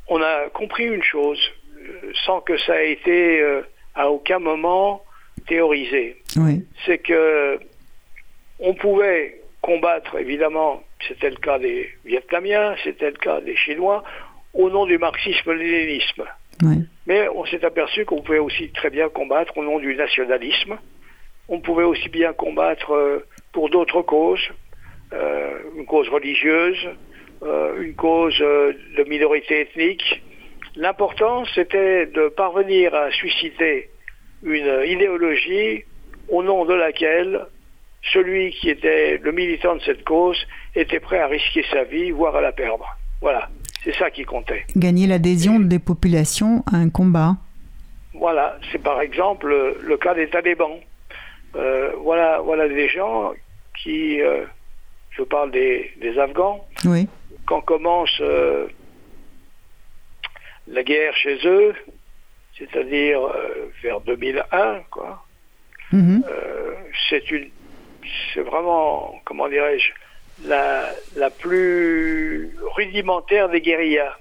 B: on a compris une chose, euh, sans que ça ait été euh, à aucun moment théorisé. C'est que on pouvait combattre évidemment c'était le cas des Vietnamiens, c'était le cas des Chinois, au nom du marxisme-léninisme. Mais on s'est aperçu qu'on pouvait aussi très bien combattre au nom du nationalisme. On pouvait aussi bien combattre euh, pour d'autres causes, euh, une cause religieuse, euh, une cause de minorité ethnique. L'important, c'était de parvenir à susciter une idéologie au nom de laquelle celui qui était le militant de cette cause était prêt à risquer sa vie, voire à la perdre. Voilà. C'est ça qui comptait.
A: Gagner l'adhésion des populations à un combat.
B: Voilà, c'est par exemple le cas des talibans. Euh, voilà, voilà des gens qui, euh, je parle des, Afghans,
A: oui.
B: quand commence euh, la guerre chez eux, c'est-à-dire vers 2001, quoi, mhm. c'est une, c'est vraiment, comment dirais-je, la, la plus rudimentaire des guérillas.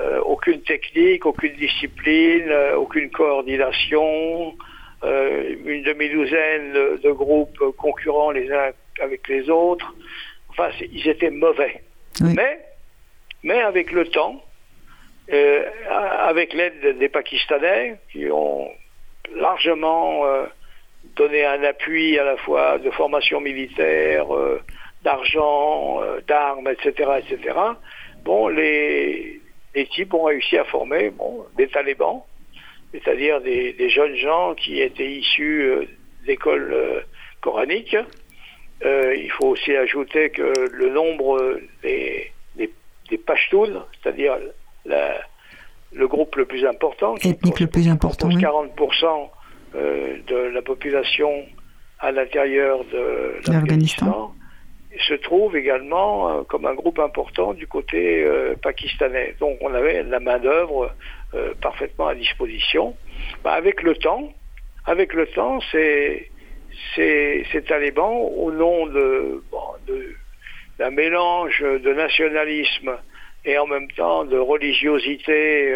B: Euh, aucune technique, aucune discipline, euh, aucune coordination, euh, une demi-douzaine de, groupes concurrents les uns avec les autres. Enfin, ils étaient mauvais. Mais, mais avec le temps, avec l'aide des Pakistanais, qui ont largement donné un appui à la fois de formation militaire, d'argent, euh, d'armes, etc., etc. Bon, les, les types ont réussi à former bon, des talibans, c'est-à-dire des, jeunes gens qui étaient issus euh, d'écoles euh, coraniques. il faut aussi ajouter que le nombre des, des, des Pashtuns, c'est-à-dire le groupe le plus important,
A: qui ethnique le plus important,
B: 40% de la population à l'intérieur de l'Afghanistan, se trouve également euh, comme un groupe important du côté euh, pakistanais. Donc on avait la main-d'œuvre euh, parfaitement à disposition. Bah, avec le temps, avec le temps, ces, ces, talibans, au nom de, d'un mélange de nationalisme et en même temps de religiosité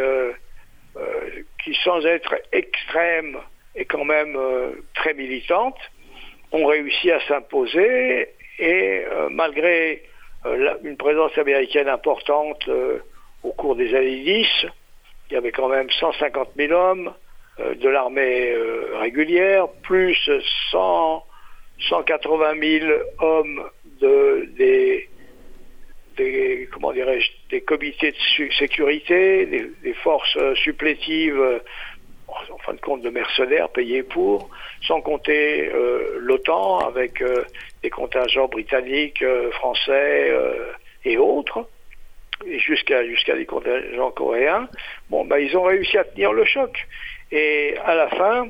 B: qui, sans être extrême, est quand même très militante, ont réussi à s'imposer et euh, malgré euh, une présence américaine importante euh, au cours des années 10, il y avait quand même 150 000 hommes de l'armée régulière, plus 100, 180 000 hommes de, des, des, comment dirais-je, des comités de sécurité, des, forces supplétives en fin de compte de mercenaires payés pour, sans compter euh, l'OTAN avec euh, des contingents britanniques, euh, français et autres, et jusqu'à jusqu'à des contingents coréens. Bon, ben, ils ont réussi à tenir le choc. Et à la fin,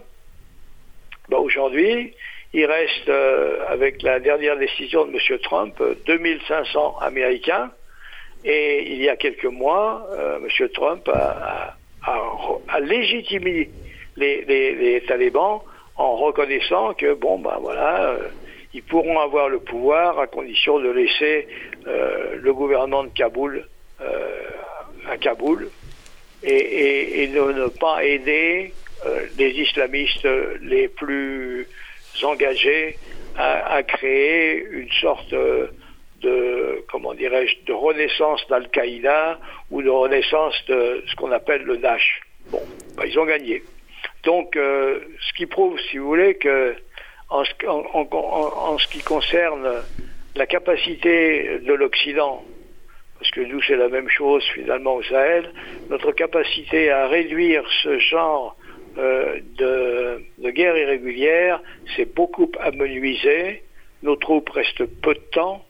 B: ben, aujourd'hui, il reste, avec la dernière décision de M. Trump, 2500 Américains. Et il y a quelques mois, M. Trump a à, légitimer les, talibans en reconnaissant que, bon, ben voilà, euh, ils pourront avoir le pouvoir à condition de laisser euh, le gouvernement de Kaboul euh, à Kaboul et, de ne pas aider les islamistes les plus engagés à, à créer une sorte de, comment dirais-je, de renaissance d'Al-Qaïda ou de renaissance de ce qu'on appelle le Daesh. Bon, bah, ils ont gagné. Donc, euh, ce qui prouve, si vous voulez, que en, ce qui concerne la capacité de l'Occident, parce que nous c'est la même chose finalement au Sahel, notre capacité à réduire ce genre euh, de, de, guerre irrégulière s'est beaucoup amenuisé. Nos troupes restent peu de temps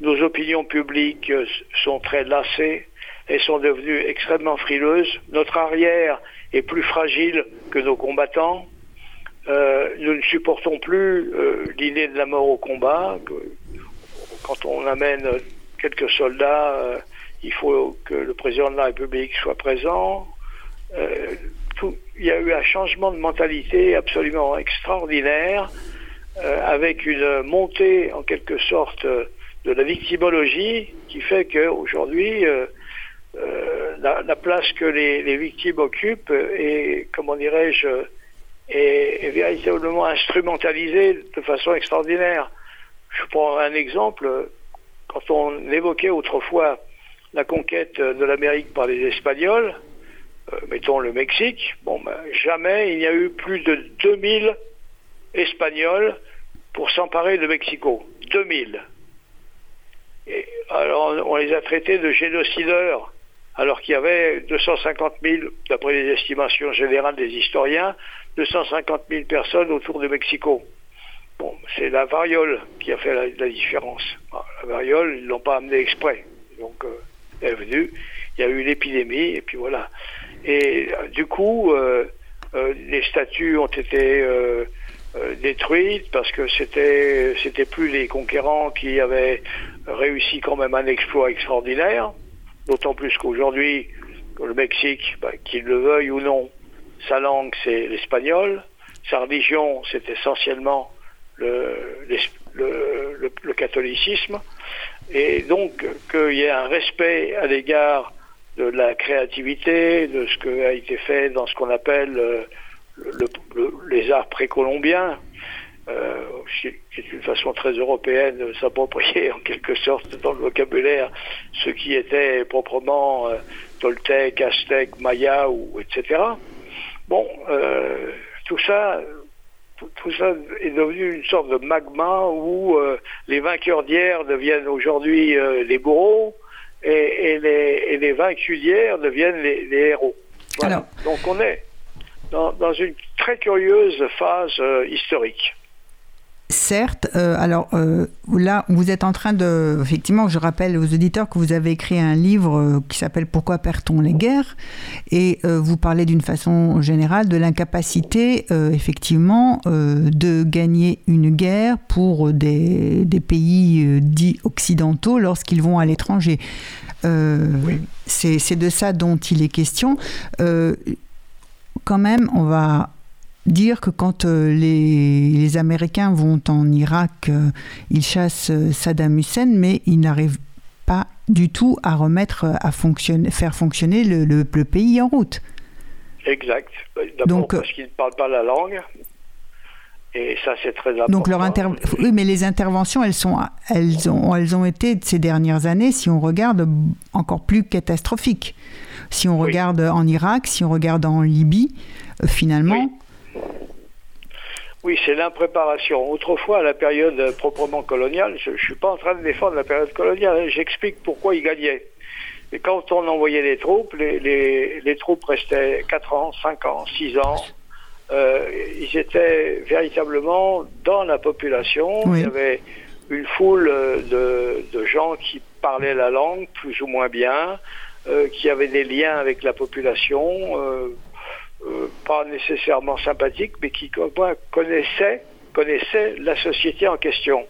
B: nos opinions publiques euh, sont très lassées, elles sont devenues extrêmement frileuses. Notre arrière est plus fragile que nos combattants. Euh, nous ne supportons plus euh, l'idée de la mort au combat. quand on amène quelques soldats, il faut que le président de la République soit présent. Il y a eu un changement de mentalité absolument extraordinaire, avec une montée en quelque sorte de la victimologie qui fait qu'aujourd'hui, euh, euh, la, place que les, victimes occupent est, comment dirais-je, est, véritablement instrumentalisée de façon extraordinaire. Je prends un exemple. quand on évoquait autrefois la conquête de l'Amérique par les Espagnols, euh, mettons le Mexique, bon, ben, jamais il n'y a eu plus de 2000 Espagnols pour s'emparer de Mexico. 2000. Et alors on les a traités de génocideurs, alors qu'il y avait 250 000, d'après les estimations générales des historiens, 250 000 personnes autour de Mexico. Bon, c'est la variole qui a fait la, différence. Ah, la variole, ils ne l'ont pas amenée exprès. Donc, euh, elle est venue, il y a eu l'épidémie, et puis voilà. Et euh, du coup, euh, les statues ont été détruites parce que c'était c'était plus les conquérants qui avaient réussi quand même un exploit extraordinaire. D'autant plus qu'aujourd'hui, le Mexique, bah, qu'il le veuille ou non, sa langue c'est l'espagnol, sa religion c'est essentiellement le, le, le, catholicisme, et donc qu'il y ait un respect à l'égard de la créativité, de ce qui a été fait dans ce qu'on appelle euh, les arts précolombiens, euh, qui est une façon très européenne de s'approprier en quelque sorte dans le vocabulaire ce qui était proprement euh, toltèque, aztèque, maya ou etc. Bon, euh, tout ça, tout, ça est devenu une sorte de magma où euh, les vainqueurs d'hier deviennent aujourd'hui euh, les bourreaux et, les, et, vaincus d'hier deviennent les, héros. Donc on est dans, dans, une très curieuse phase historique.
A: Certes, euh, alors euh, là, vous êtes en train de... Effectivement, je rappelle aux auditeurs que vous avez écrit un livre euh, qui s'appelle Pourquoi perd-on les guerres? Et vous parlez d'une façon générale de l'incapacité, effectivement, de gagner une guerre pour des, des pays dits occidentaux lorsqu'ils vont à l'étranger. Oui. C'est de ça dont il est question. quand même, on va dire que quand euh, les, Américains vont en Irak, euh, ils chassent euh, Saddam Hussein, mais ils n'arrivent pas du tout à remettre, à fonctionner, faire fonctionner le, pays en route.
B: Exact. D'abord parce qu'ils ne parlent pas la langue. Et ça, c'est très important.
A: Donc leur oui, mais les interventions, elles, sont, elles, ont, elles ont été, ces dernières années, si on regarde, encore plus catastrophiques. Si on regarde en Irak, si on regarde en Libye, finalement,
B: oui, c'est l'impréparation. Autrefois, à la période proprement coloniale, je ne suis pas en train de défendre la période coloniale, hein. j'explique pourquoi ils gagnaient. Et quand on envoyait les troupes, les, troupes restaient 4 ans, 5 ans, 6 ans. Euh, ils étaient véritablement dans la population. Il y avait une foule de, gens qui parlaient la langue plus ou moins bien, euh, qui avaient des liens avec la population. Euh, euh, pas nécessairement sympathiques, mais qui connaissaient, connaissaient la société en question.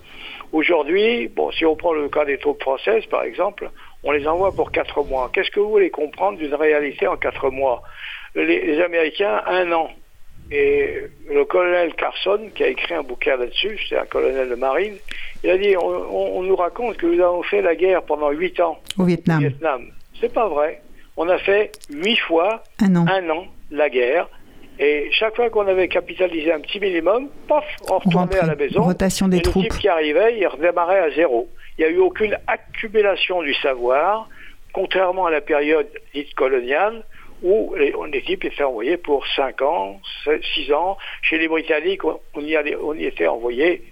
B: Aujourd'hui, bon, si on prend le cas des troupes françaises, par exemple, on les envoie pour quatre mois. Qu'est-ce que vous voulez comprendre d'une réalité en quatre mois? Les, Américains, un an. Et le colonel Carson, qui a écrit un bouquin là-dessus, c'est un colonel de marine, il a dit on, nous raconte que nous avons fait la guerre pendant huit ans
A: au Vietnam.
B: Vietnam. C'est pas vrai. On a fait huit fois un an, un an la guerre. Et chaque fois qu'on avait capitalisé un petit minimum, paf, on retournait à la maison.
A: Rotation des
B: et
A: troupes.
B: Le type qui arrivait, il redémarrait à zéro. Il n'y a eu aucune accumulation du savoir, contrairement à la période dite coloniale, où types étaient envoyés pour 5 ans, 6 ans. Chez les Britanniques, on, y, on y était envoyés,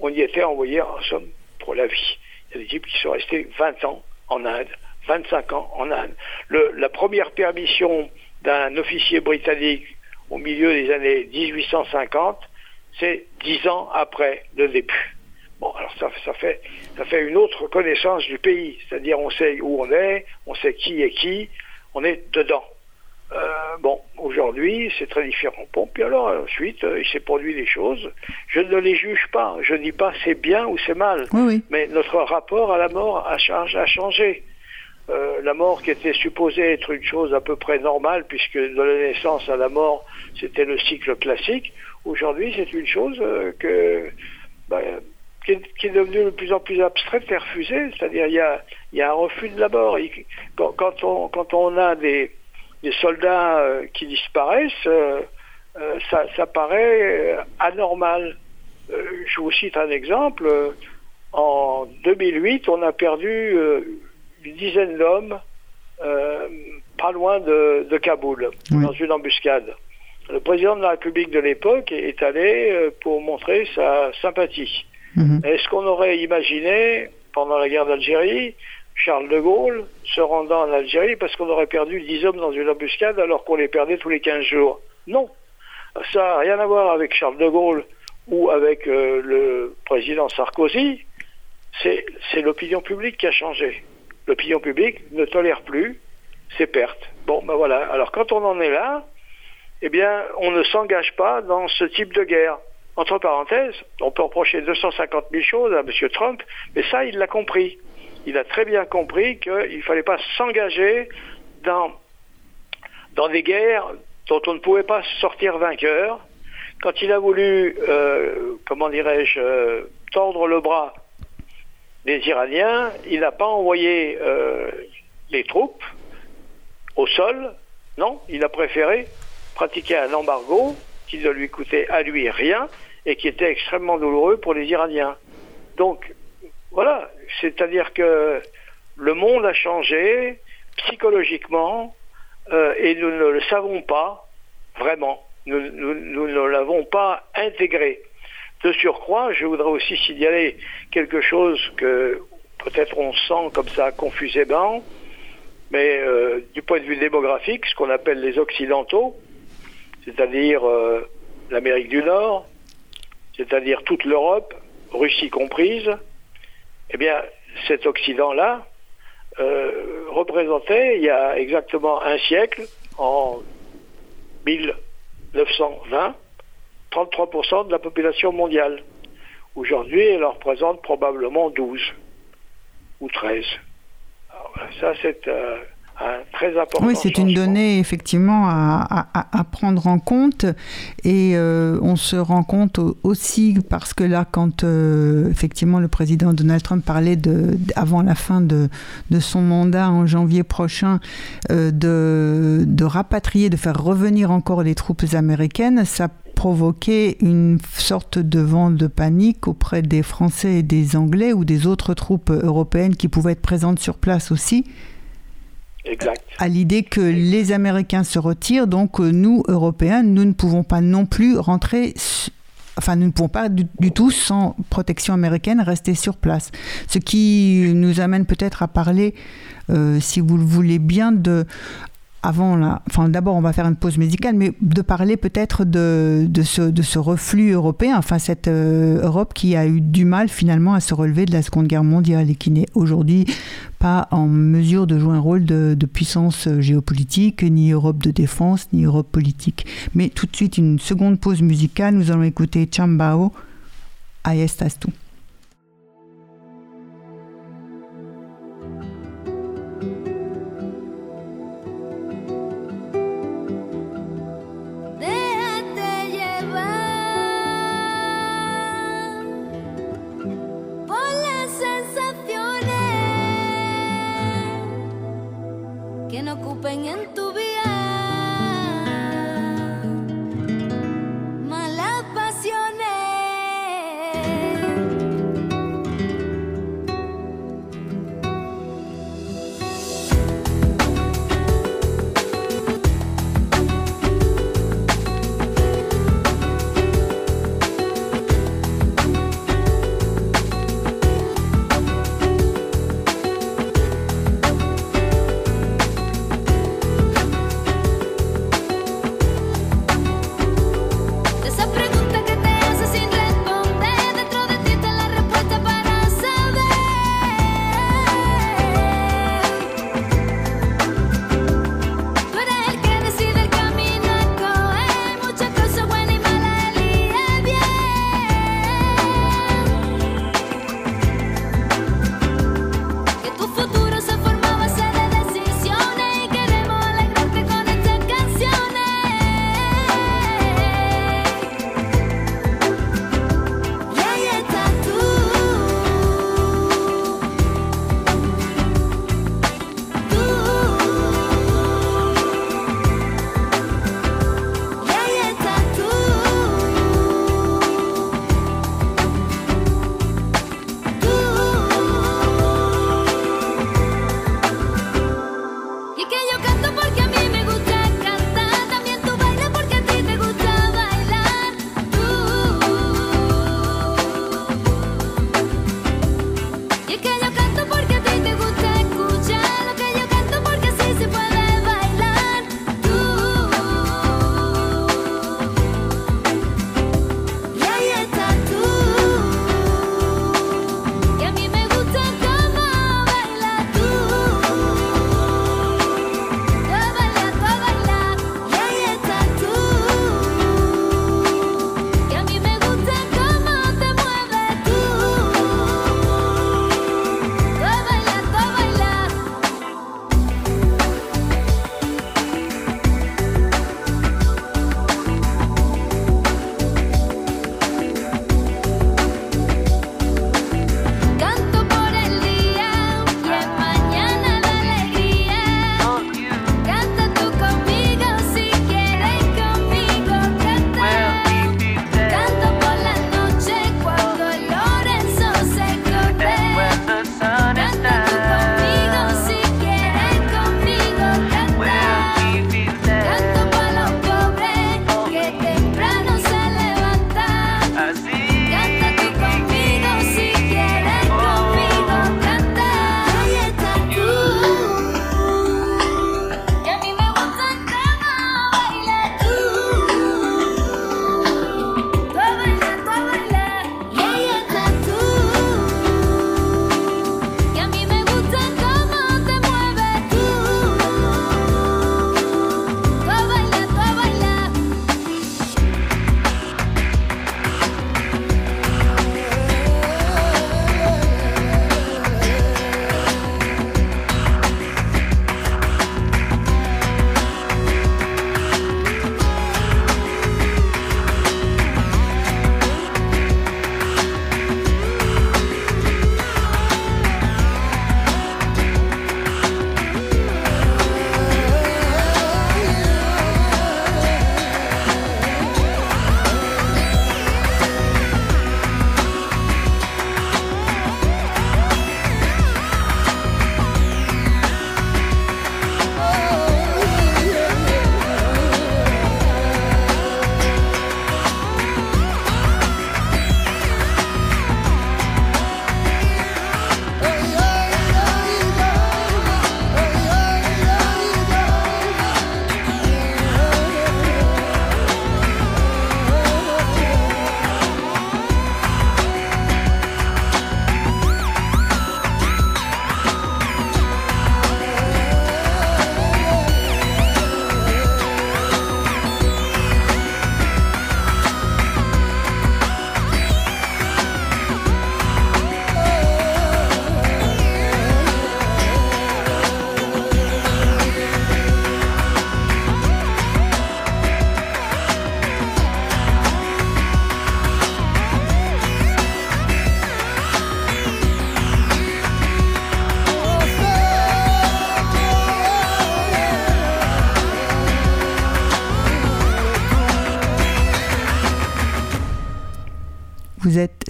B: on y était envoyé en somme pour la vie. Il y a des types qui sont restés 20 ans en Inde, 25 ans en Inde. Le, la première permission d'un officier britannique au milieu des années 1850, c'est dix ans après le début. Bon, alors ça, ça, fait, ça fait une autre connaissance du pays, c'est-à-dire on sait où on est, on sait qui est qui, on est dedans. Euh, bon, aujourd'hui, c'est très différent. Bon, puis alors, ensuite, euh, il s'est produit des choses. Je ne les juge pas. Je ne dis pas c'est bien ou c'est mal. Mais notre rapport à la mort a, a changé. Euh, la mort qui était supposée être une chose à peu près normale, puisque de la naissance à la mort, c'était le cycle classique, aujourd'hui c'est une chose euh, que, bah, qui, est, devenue de plus en plus abstraite et refusée, c'est-à-dire il y a, y a, un refus de la mort. quand, on, quand on a des, des soldats euh, qui disparaissent, ça, ça, paraît anormal. je vous cite un exemple en 2008, on a perdu une dizaine d'hommes euh, pas loin de, Kaboul, dans une embuscade. Le président de la République de l'époque est allé euh, pour montrer sa sympathie. Mhm. Est-ce qu'on aurait imaginé, pendant la guerre d'Algérie, Charles de Gaulle se rendant en Algérie parce qu'on aurait perdu 10 hommes dans une embuscade alors qu'on les perdait tous les 15 jours? Non. Ça n'a rien à voir avec Charles de Gaulle ou avec euh, le président Sarkozy. C'est l'opinion publique qui a changé. L'opinion publique ne tolère plus ces pertes. Bon, ben voilà. Alors quand on en est là, eh bien, on ne s'engage pas dans ce type de guerre. Entre parenthèses, on peut reprocher 250 000 choses à M. Trump, mais ça, il l'a compris. Il a très bien compris qu'il ne fallait pas s'engager dans, dans des guerres dont on ne pouvait pas sortir vainqueur. Quand il a voulu, euh, comment dirais-je, euh, tordre le bras des Iraniens, il n'a pas envoyé euh, les troupes au sol. Non, il a préféré pratiquer un embargo qui ne lui coûtait à lui rien et qui était extrêmement douloureux pour les Iraniens. Donc, voilà, c'est-à-dire que le monde a changé psychologiquement euh, et nous ne le savons pas vraiment. Nous, ne l'avons pas intégré. De surcroît, je voudrais aussi signaler quelque chose que peut-être on sent comme ça confusément, mais euh, du point de vue démographique, ce qu'on appelle les Occidentaux, c'est-à-dire euh, l'Amérique du Nord, c'est-à-dire toute l'Europe, Russie comprise, eh bien, cet Occident-là euh, représentait, il y a exactement un siècle, en 1920, 33% de la population mondiale. Aujourd'hui, elle en représente probablement 12 ou 13. ça, c'est euh, très important.
A: Oui, c'est une donnée effectivement à, prendre en compte et euh, on se rend compte aussi parce que là, quand euh, effectivement le président Donald Trump parlait de, avant la fin de, de son mandat en janvier prochain euh, de, de rapatrier, de faire revenir encore les troupes américaines, ça provoquait une sorte de vent de panique auprès des Français et des Anglais ou des autres troupes européennes qui pouvaient être présentes sur place aussi. À l'idée que les Américains se retirent, donc euh, nous, Européens, nous ne pouvons pas non plus rentrer enfin nous ne pouvons pas du, tout sans protection américaine rester sur place. Ce qui nous amène peut-être à parler, euh, si vous le voulez bien, de avant enfin d'abord on va faire une pause musicale, mais de parler peut-être de, de, ce, de ce reflux européen, enfin cette euh, Europe qui a eu du mal finalement à se relever de la Seconde Guerre mondiale et qui n'est aujourd'hui pas en mesure de jouer un rôle de, puissance géopolitique, ni Europe de défense, ni Europe politique. Mais tout de suite une seconde pause musicale, nous allons écouter Chambao, Ahí estás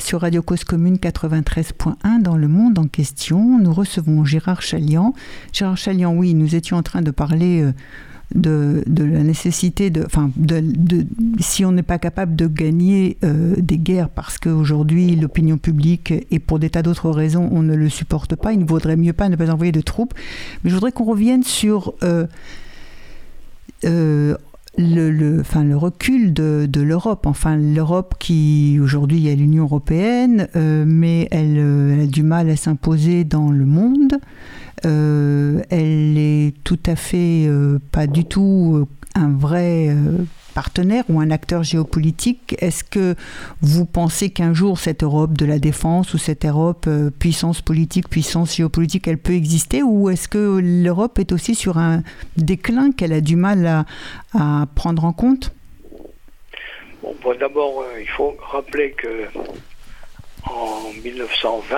A: sur Radio Cause Commune 93.1 dans le monde en question. Nous recevons Gérard Chalian. Gérard Chalian, oui, nous étions en train de parler euh, de, la nécessité de, enfin, de, si on n'est pas capable de gagner euh, des guerres parce qu'aujourd'hui l'opinion publique et pour des tas d'autres raisons on ne le supporte pas, il ne vaudrait mieux pas ne pas envoyer de troupes. Mais je voudrais qu'on revienne sur euh, le, enfin, le recul de, l'Europe. Enfin, l'Europe qui, aujourd'hui, est l'Union européenne, mais elle, a du mal à s'imposer dans le monde. Euh, elle est tout à fait euh, pas du tout euh, un vrai partenaire ou un acteur géopolitique. Est-ce que vous pensez qu'un jour cette Europe de la défense ou cette Europe puissance politique, puissance géopolitique, elle peut exister ou est-ce que l'Europe est aussi sur un déclin qu'elle a du mal à, prendre en compte?
B: Bon, d'abord, il faut rappeler que en 1920,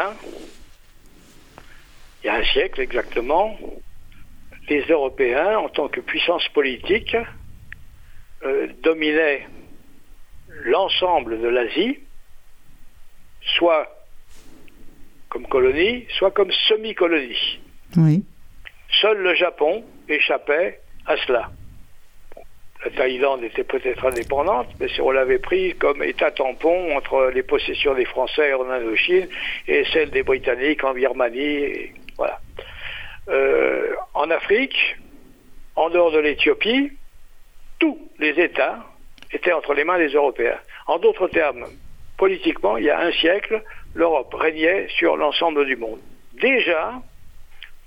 B: il y a un siècle exactement, les Européens, en tant que puissance politique, euh, dominaient l'ensemble de l'Asie, soit comme colonie, soit comme semi-colonie.
A: Oui.
B: Seul le Japon échappait à cela. La Thaïlande était peut-être indépendante, mais si on l'avait pris comme État tampon entre les possessions des Français en Indochine et celles des Britanniques en Birmanie, voilà. Euh, en Afrique, en dehors de l'Éthiopie, tous les États étaient entre les mains des Européens. En d'autres termes, politiquement, il y a un siècle, l'Europe régnait sur l'ensemble du monde. Déjà,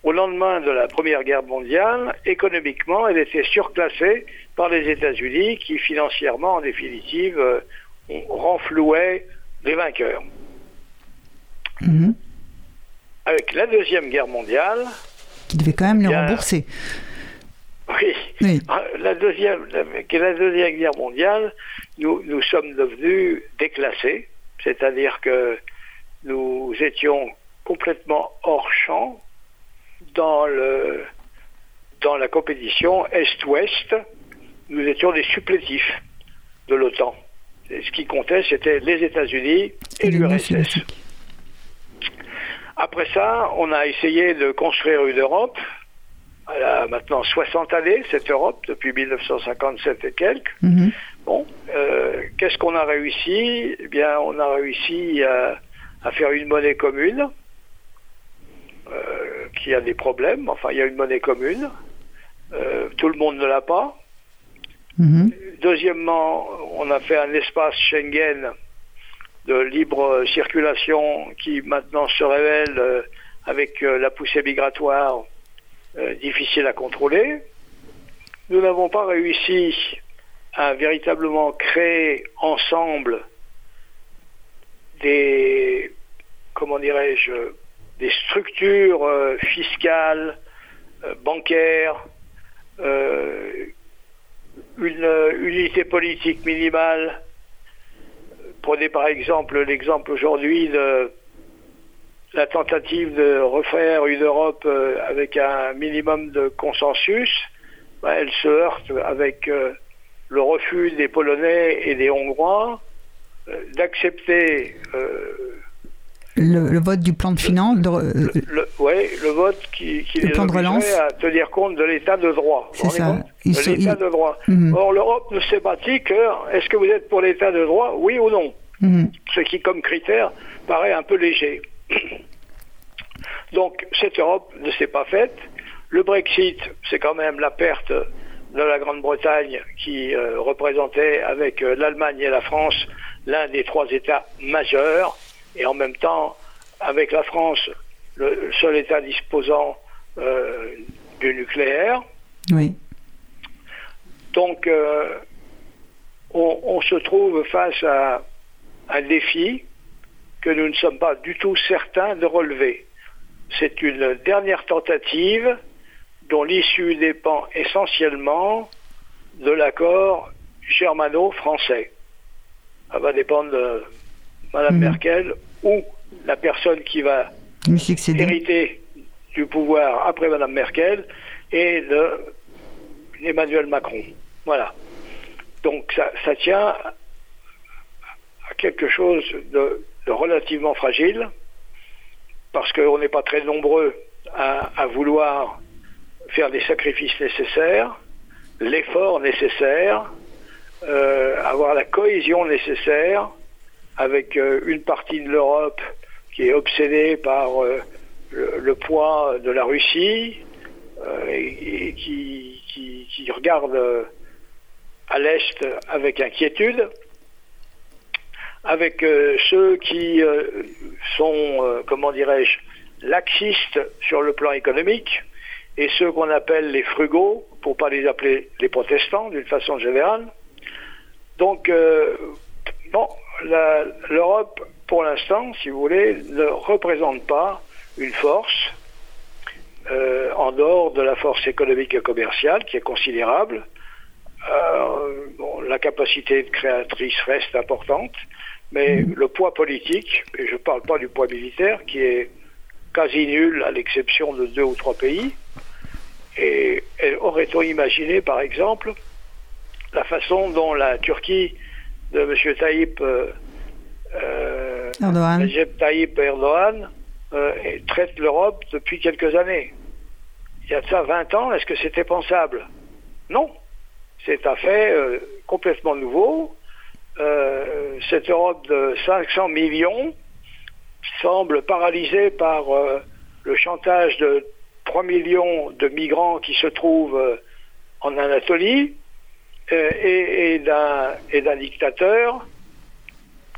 B: au lendemain de la Première Guerre mondiale, économiquement, elle était surclassée par les États-Unis qui, financièrement, en définitive, euh, renflouaient les vainqueurs.
A: Mhm
B: avec la Deuxième Guerre mondiale.
A: Qui devait quand même les rembourser.
B: Oui. Ah, la, deuxième, la, la Deuxième Guerre mondiale, nous, nous sommes devenus déclassés, c'est-à-dire que nous étions complètement hors champ dans, le, dans la compétition Est-Ouest. Nous étions des supplétifs de l'OTAN. Ce qui comptait, c'était les États-Unis et l'URSS. Après ça, on a essayé de construire une Europe. Elle a maintenant 60 années, cette Europe, depuis 1957 et quelques. Mhm. Bon, euh, qu'est-ce qu'on a réussi? Eh bien, on a réussi à, faire une monnaie commune, euh, qui a des problèmes. Enfin, il y a une monnaie commune. Euh, tout le monde ne l'a pas. Mhm. Deuxièmement, on a fait un espace Schengen de libre circulation qui maintenant se révèle avec la poussée migratoire euh, difficile à contrôler. Nous n'avons pas réussi à véritablement créer ensemble des, comment dirais-je, des structures fiscales, bancaires, une unité politique minimale Prenez par exemple l'exemple aujourd'hui de la tentative de refaire une Europe euh, avec un minimum de consensus. Bah, elle se heurte avec euh, le refus des Polonais et des Hongrois euh, d'accepter
A: le, vote du plan de finance
B: Oui, le, vote qui, qui les à tenir compte de l'état de droit.
A: C'est ça.
B: de l'état de droit. Mhm. Or, l'Europe ne sait pas que est-ce que vous êtes pour l'état de droit, oui ou non mhm. Ce qui, comme critère, paraît un peu léger. Donc, cette Europe ne s'est pas faite. Le Brexit, c'est quand même la perte de la Grande-Bretagne qui euh, représentait avec euh, l'Allemagne et la France l'un des trois États majeurs et en même temps, avec la France, le seul État disposant euh, du nucléaire.
A: Oui.
B: Donc, on, se trouve face à un défi que nous ne sommes pas du tout certains de relever. C'est une dernière tentative dont l'issue dépend essentiellement de l'accord germano-français. Ça va dépendre de Mme mhm. Merkel ou la personne qui va hériter du pouvoir après Mme Merkel et de Emmanuel Macron. Voilà. Donc ça, tient quelque chose de, relativement fragile, parce qu'on n'est pas très nombreux à, vouloir faire les sacrifices nécessaires, l'effort nécessaire, euh, avoir la cohésion nécessaire avec euh, une partie de l'Europe qui est obsédée par le, poids de la Russie et, qui, regarde à l'Est avec inquiétude, avec euh, ceux qui euh, sont, euh, comment dirais-je, laxistes sur le plan économique, et ceux qu'on appelle les frugaux, pour pas les appeler les protestants d'une façon générale. Donc, bon, l'Europe, pour l'instant, si vous voulez, ne représente pas une force en dehors de la force économique et commerciale, qui est considérable, la capacité créatrice reste importante, mais le poids politique, et je ne parle pas du poids militaire, qui est quasi nul à l'exception de deux ou trois pays, et, aurait-on imaginé, par exemple, la façon dont la Turquie de M. Tayyip euh, euh, Erdogan, Tayyip Erdogan euh, traite l'Europe depuis quelques années. Il y a de ça 20 ans, est-ce que c'était pensable? Non. C'est un fait complètement nouveau. Euh, cette Europe de 500 millions semble paralysée par euh, le chantage de 3 millions de migrants qui se trouvent en Anatolie et, d'un dictateur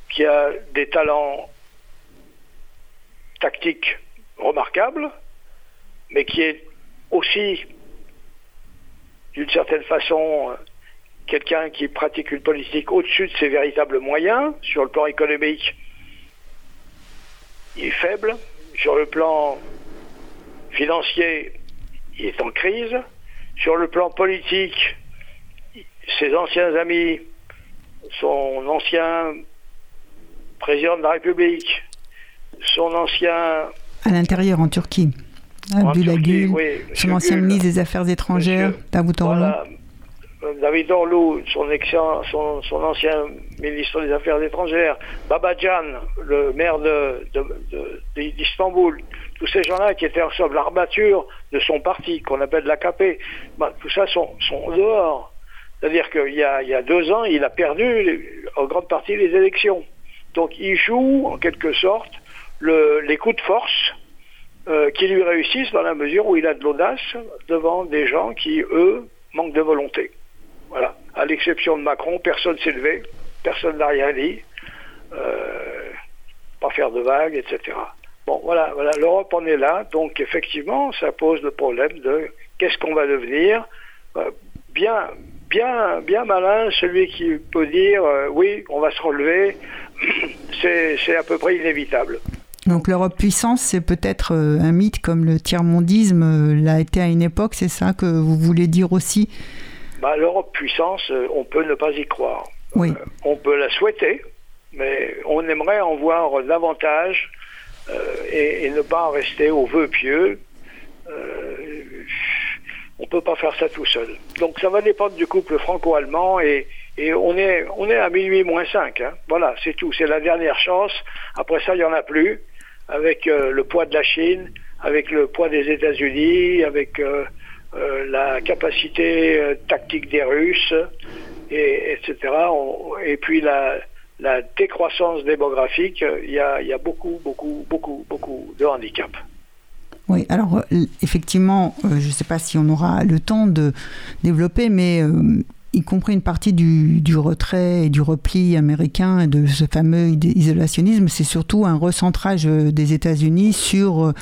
B: qui a des talents tactiques remarquables, mais qui est aussi d'une certaine façon, euh, quelqu'un qui pratique une politique au-dessus de ses véritables moyens, sur le plan économique, il est faible, sur le plan financier, il est en crise, sur le plan politique, ses anciens amis, son ancien président de la République, son ancien...
A: À l'intérieur, en Turquie. Abdullah son ancien ministre des Affaires étrangères, David
B: voilà. David Orlou, son, ancien ministre des Affaires étrangères, Babajan, le maire d'Istanbul, tous ces gens-là qui étaient en somme l'armature de son parti, qu'on appelle l'AKP, bah, tout ça sont, sont dehors. C'est-à-dire qu'il y, a, deux ans, il a perdu en grande partie les élections. Donc il joue en quelque sorte les coups de force euh, qui lui réussissent dans la mesure où il a de l'audace devant des gens qui, eux, manquent de volonté. Voilà. À l'exception de Macron, personne s'est levé, personne n'a rien dit, euh, pas faire de vagues, etc. Bon, voilà, voilà. l'Europe en est là, donc effectivement, ça pose le problème de qu'est-ce qu'on va devenir. Euh, bien, bien, bien malin celui qui peut dire oui, on va se relever, c'est à peu près inévitable.
A: Donc l'Europe puissance, c'est peut-être euh, un mythe comme le tiers-mondisme euh, l'a été à une époque, c'est ça que vous voulez dire aussi?
B: Bah, L'Europe puissance, euh, on peut ne pas y croire.
A: Oui.
B: on peut la souhaiter, mais on aimerait en voir davantage et, ne pas rester au vœu pieux. on ne peut pas faire ça tout seul. Donc ça va dépendre du couple franco-allemand et, on est, on est à minuit moins 5. Hein. Voilà, c'est tout. C'est la dernière chance. Après ça, il n'y en a plus avec euh, le poids de la Chine, avec le poids des États-Unis, avec euh, euh, la capacité tactique des Russes, et, etc. et puis la, décroissance démographique, il y a, beaucoup, beaucoup, beaucoup, beaucoup de handicaps.
A: Oui, alors effectivement, je ne sais pas si on aura le temps de développer, mais y compris une partie du, retrait et du repli américain et de ce fameux isolationnisme, c'est surtout un recentrage euh, des États-Unis sur euh,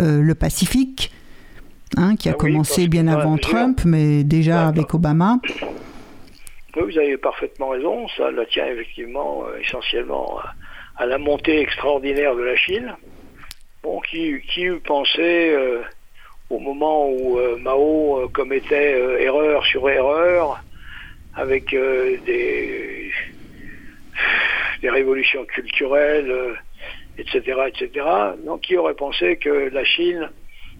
A: euh, le Pacifique, hein, qui a ah commencé bien avant Trump, mais déjà avec Obama.
B: vous avez parfaitement raison, ça la tient effectivement essentiellement à, la montée extraordinaire de la Chine. Bon, qui, qui eût pensé au moment où Mao commettait erreur sur erreur, avec euh, des, des révolutions culturelles, etc., euh, etc. Donc, qui aurait pensé que la Chine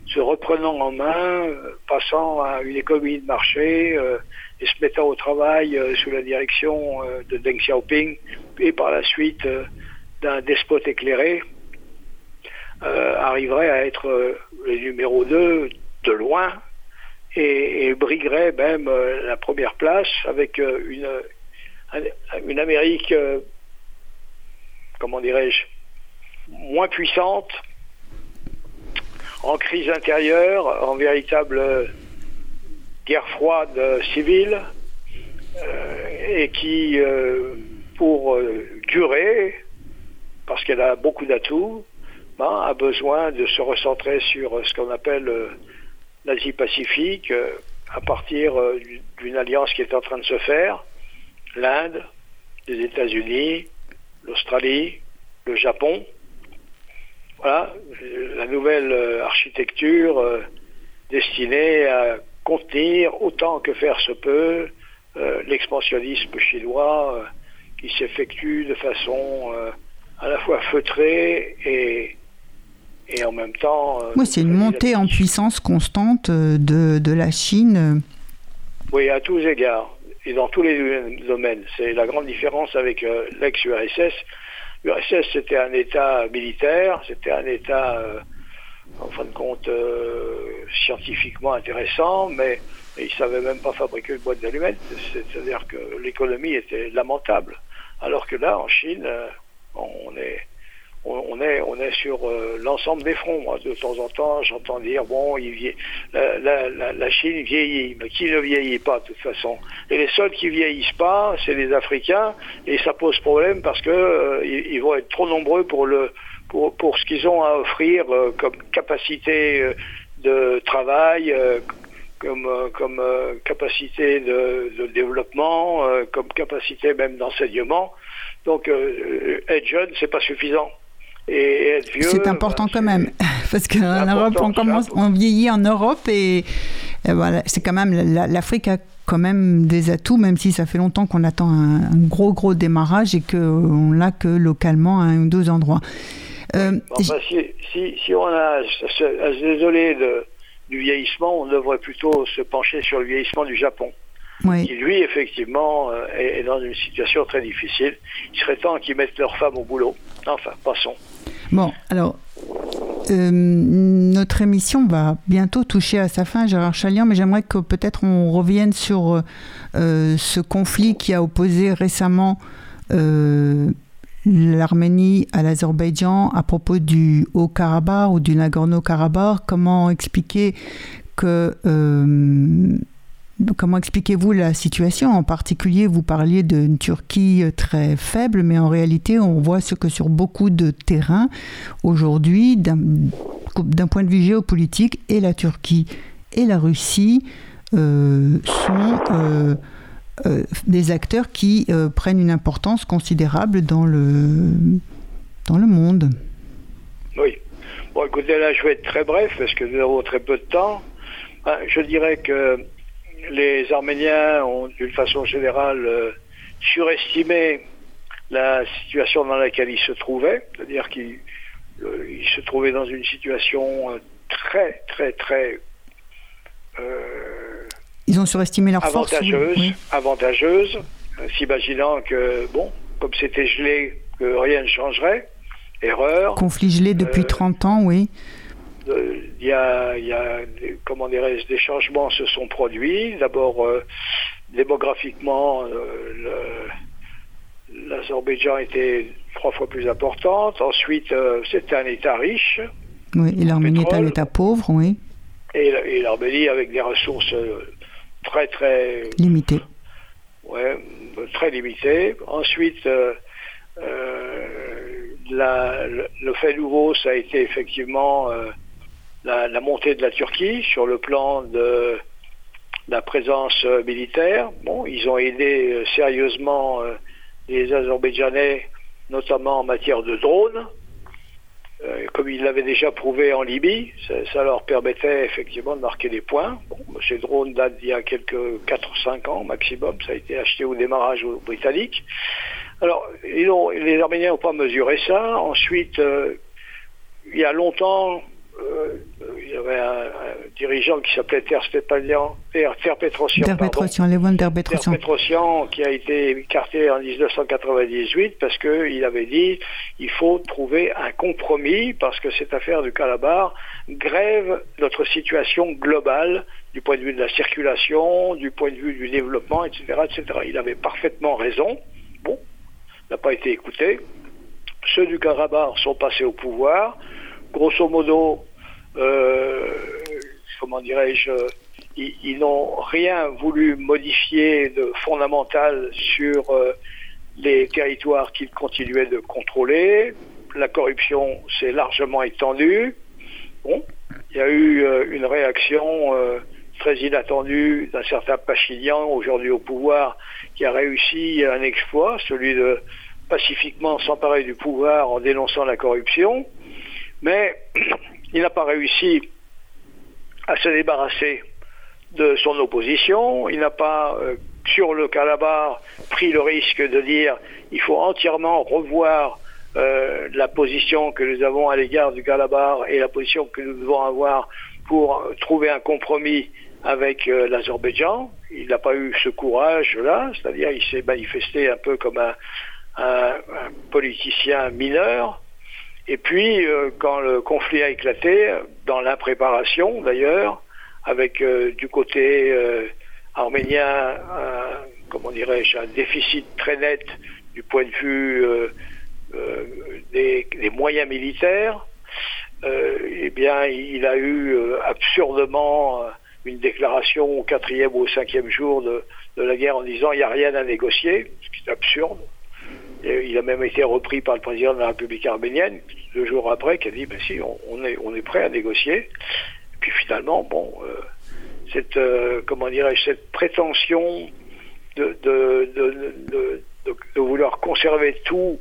B: se reprenant en main, passant à une économie de marché et se mettant au travail sous la direction de Deng Xiaoping et par la suite d'un despote éclairé, arriverait à être le numéro 2 de loin et, briguerait même la première place avec une, une Amérique, comment dirais-je, moins puissante, en crise intérieure, en véritable guerre froide civile, euh, et qui, euh, pour euh, durer, parce qu'elle a beaucoup d'atouts, ben, a besoin de se recentrer sur ce qu'on appelle l'Asie-Pacifique, à partir d'une alliance qui est en train de se faire, l'Inde, les États-Unis, l'Australie, le Japon, voilà, la nouvelle euh, architecture euh, destinée à contenir autant que faire se peut euh, l'expansionnisme chinois qui s'effectue de façon à la fois feutrée et, et en même temps...
A: oui, c'est une montée en puissance constante de, de la Chine.
B: Oui, à tous égards et dans tous les domaines. C'est la grande différence avec l'ex-URSS L'URSS, c'était un État militaire, c'était un État, euh, en fin de compte, euh, scientifiquement intéressant, mais, ils ne savaient même pas fabriquer une boîte d'allumettes. C'est-à-dire que l'économie était lamentable. Alors que là, en Chine, euh, on est on est, on est sur euh, l'ensemble des fronts. De temps en temps, j'entends dire bon, il la, la, Chine vieillit, mais qui ne vieillit pas de toute façon? Et les seuls qui vieillissent pas, c'est les Africains, et ça pose problème parce que euh, ils, vont être trop nombreux pour le pour ce qu'ils ont à offrir euh, comme capacité de travail. comme, comme capacité de, de développement, comme capacité même d'enseignement. Donc être jeune, c'est pas suffisant.
A: C'est important quand même, parce qu'en Europe, on, commence, on vieillit en Europe et, voilà, c'est quand même, l'Afrique a quand même des atouts, même si ça fait longtemps qu'on attend un, gros, gros démarrage et qu'on l'a que localement à un ou deux endroits.
B: Euh, si, si, on a à se désoler du vieillissement, on devrait plutôt se pencher sur le vieillissement du Japon. Qui lui, effectivement, euh, est, dans une situation très difficile. Il serait temps qu'ils mettent leurs femmes au boulot. Enfin, passons.
A: Bon, alors, euh, notre émission va bientôt toucher à sa fin, Gérard Chalian, mais j'aimerais que peut-être on revienne sur euh, ce conflit qui a opposé récemment l'Arménie à l'Azerbaïdjan à propos du Haut-Karabakh ou du Nagorno-Karabakh. Comment expliquer que Comment expliquez-vous la situation? En particulier, vous parliez d'une Turquie très faible, mais en réalité, on voit ce que sur beaucoup de terrains, aujourd'hui, d'un point de vue géopolitique, et la Turquie et la Russie euh, sont euh, euh, des acteurs qui prennent une importance considérable dans le, dans le monde.
B: Oui. Bon, écoutez, là, je vais être très bref parce que nous avons très peu de temps. Je dirais que les Arméniens ont d'une façon générale euh, surestimé la situation dans laquelle ils se trouvaient, c'est-à-dire qu'ils euh, se trouvaient dans une situation euh, très, très, très...
A: ils ont surestimé leur
B: avantageuse, force avantageuse, s'imaginant que, bon, comme c'était gelé, que rien ne changerait. Erreur.
A: Conflit gelé depuis 30 ans, oui
B: il y a, comment dirais-je, des changements se sont produits. D'abord, euh, démographiquement, euh, l'Azerbaïdjan était trois fois plus importante. Ensuite, euh, c'était un État riche.
A: Oui, et l'Arménie est un État pauvre, oui.
B: Et, l'Arménie avec des ressources très, très...
A: Limitées.
B: Ouais, très limitées. Ensuite, le, fait nouveau, ça a été effectivement la, montée de la Turquie sur le plan de la présence euh, militaire. Bon, ils ont aidé euh, sérieusement euh, les Azerbaïdjanais, notamment en matière de drones, comme ils l'avaient déjà prouvé en Libye. Ça, leur permettait effectivement de marquer des points. Bon, ces drones datent d'il y a quelques 4-5 ans maximum. Ça a été acheté au démarrage aux Britanniques. Alors, les Arméniens n'ont pas mesuré ça. Ensuite, il y a longtemps, euh, avait un, dirigeant qui s'appelait Ter Stepanian, Ter, Petrosian,
A: Ter Petrosian, Ter Petrosian.
B: Ter Petrosian, qui a été écarté en 1998 parce qu'il avait dit il faut trouver un compromis parce que cette affaire du Calabar grève notre situation globale du point de vue de la circulation, du point de vue du développement, etc., etc. Il avait parfaitement raison. Bon, n'a pas été écouté. Ceux du Calabar sont passés au pouvoir. Grosso modo, euh, comment dirais-je, ils, n'ont rien voulu modifier de fondamental sur euh, les territoires qu'ils continuaient de contrôler. La corruption s'est largement étendue. Il y a eu euh, une réaction très inattendue d'un certain Pachinian, aujourd'hui au pouvoir, qui a réussi un exploit, celui de pacifiquement s'emparer du pouvoir en dénonçant la corruption. Mais il n'a pas réussi à se débarrasser de son opposition. Il n'a pas, euh, sur le Calabar, pris le risque de dire il faut entièrement revoir euh, la position que nous avons à l'égard du Calabar et la position que nous devons avoir pour trouver un compromis avec euh, l'Azerbaïdjan. Il n'a pas eu ce courage-là, c'est-à-dire il s'est manifesté un peu comme un politicien mineur. Et puis, euh, quand le conflit a éclaté, dans l'impréparation d'ailleurs, avec euh, du côté euh, arménien, comment dirais-je, un déficit très net du point de vue des, des, moyens militaires, eh bien, il a eu absurdement une déclaration au quatrième ou au cinquième jour de, de la guerre en disant il n'y a rien à négocier, ce qui est absurde il a même été repris par le président de la République arménienne, deux jours après, qui a dit, ben si, on, est, prêt à négocier. Puis finalement, bon, euh, cette, euh, comment dirais-je, cette prétention de, de, vouloir conserver tout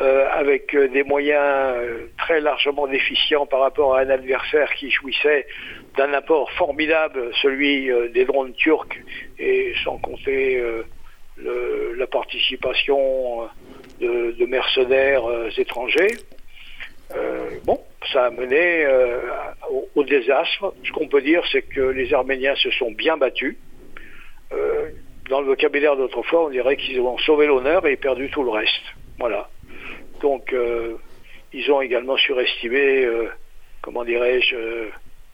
B: euh, avec des moyens très largement déficients par rapport à un adversaire qui jouissait d'un apport formidable, celui des drones turcs, et sans compter la participation de, mercenaires euh, étrangers. Euh, bon, ça a mené euh, au, désastre. Ce qu'on peut dire, c'est que les Arméniens se sont bien battus. dans le vocabulaire d'autrefois, on dirait qu'ils ont sauvé l'honneur et perdu tout le reste. Voilà. Donc, ils ont également surestimé, comment dirais-je,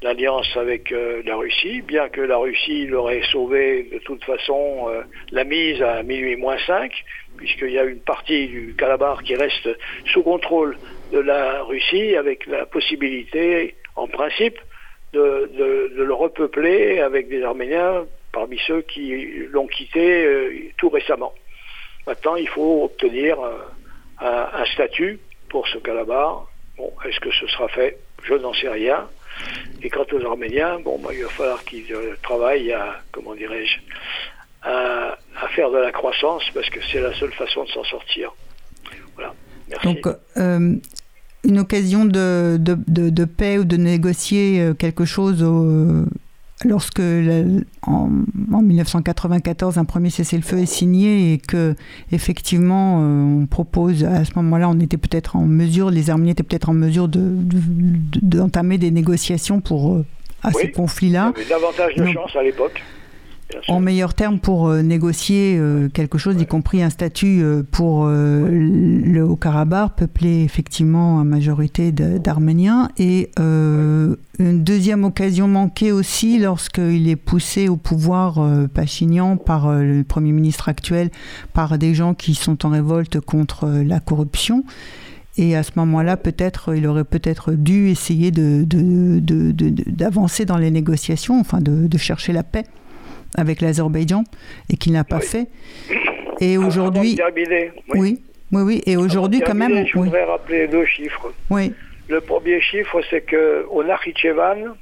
B: l'alliance avec la Russie, bien que la Russie leur ait sauvé de toute façon la mise à minuit moins 5, puisqu'il y a une partie du Calabar qui reste sous contrôle de la Russie, avec la possibilité, en principe, de, le repeupler avec des Arméniens parmi ceux qui l'ont quitté euh, tout récemment. Maintenant, il faut obtenir euh, un, statut pour ce Calabar. Bon, est-ce que ce sera fait? Je n'en sais rien. Et quant aux Arméniens, bon, il va falloir qu'ils euh, travaillent à, comment dirais-je, à, faire de la croissance parce que c'est la seule façon de s'en sortir. Voilà. Merci.
A: Donc, euh, une occasion de, de, de, paix ou de négocier euh, quelque chose lorsque en, 1994 un premier cessez-le-feu est signé et que effectivement euh, on propose à ce moment-là on était peut-être en mesure les Arméniens étaient peut-être en mesure d'entamer des négociations pour à ces conflits-là.
B: Il y avait davantage de chance à l'époque
A: en meilleur terme pour euh, négocier euh, quelque chose, y compris un statut euh, pour le Haut-Karabakh, peuplé effectivement à majorité d'Arméniens. Et une deuxième occasion manquée aussi lorsqu'il est poussé au pouvoir Pachinian par le Premier ministre actuel, par des gens qui sont en révolte contre la corruption. Et à ce moment-là, peut-être, il aurait peut-être dû essayer d'avancer de, de, dans les négociations, enfin de chercher la paix avec l'Azerbaïdjan et qu'il n'a pas fait. Et aujourd'hui. Oui. oui. oui, Et aujourd'hui, quand même.
B: Je voudrais rappeler deux chiffres.
A: Oui.
B: Le premier chiffre, c'est qu'au Nakhichevan,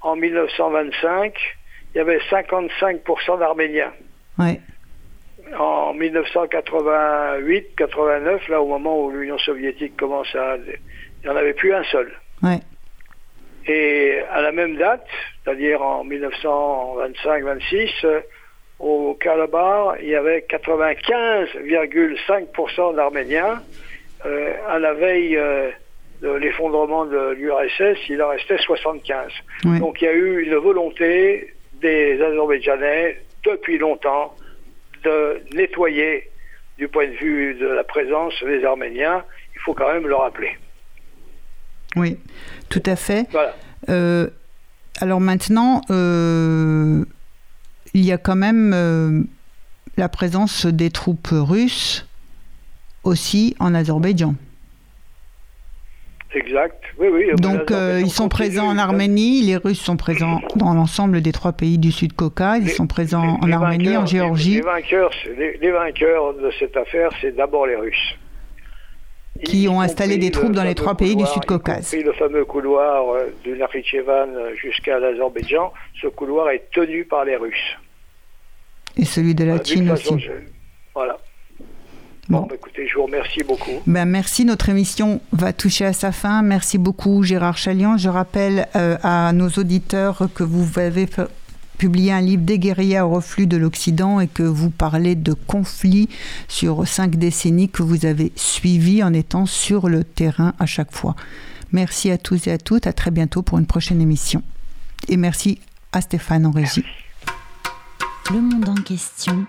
B: en 1925, il y avait 55% d'Arméniens.
A: Oui.
B: En 1988-89, là, au moment où l'Union soviétique commence à. Il n'y en avait plus un seul.
A: Oui.
B: Et à la même date, c'est-à-dire en 1925-26, euh, au Calabar, il y avait 95,5% d'Arméniens. Euh, à la veille euh, de l'effondrement de l'URSS, il en restait 75. Donc il y a eu une volonté des Azerbaïdjanais depuis longtemps de nettoyer du point de vue de la présence des Arméniens. Il faut quand même le rappeler.
A: Oui, tout à fait. Euh, alors maintenant, euh, il y a quand même euh, la présence des troupes russes aussi en Azerbaïdjan.
B: Exact, oui, oui.
A: Donc ils sont présents en Arménie, les Russes sont présents dans l'ensemble des trois pays du Sud-Caucase, ils sont présents en Arménie, en Géorgie.
B: vainqueurs, les vainqueurs de cette affaire, c'est d'abord les Russes
A: qui ont installé des troupes dans les trois pays du Sud-Caucase.
B: le fameux couloir euh, du Nakhichevan jusqu'à l'Azerbaïdjan, ce couloir est tenu par les Russes.
A: Et celui de la Chine aussi.
B: Voilà. Bon, bah, écoutez, je vous remercie beaucoup.
A: Ben, merci, notre émission va toucher à sa fin. Merci beaucoup Gérard Chalian. Je rappelle euh, à nos auditeurs que vous avez publié un livre des guérillas au reflux de l'Occident et que vous parlez de conflits sur cinq décennies que vous avez suivis en étant sur le terrain à chaque fois. Merci à tous et à toutes. À très bientôt pour une prochaine émission. Et merci à Stéphane en régie.
C: Le monde en question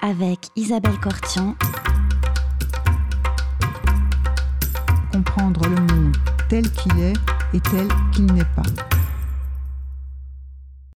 C: avec Isabelle Cortian.
A: Comprendre le monde tel qu'il est et tel qu'il n'est pas.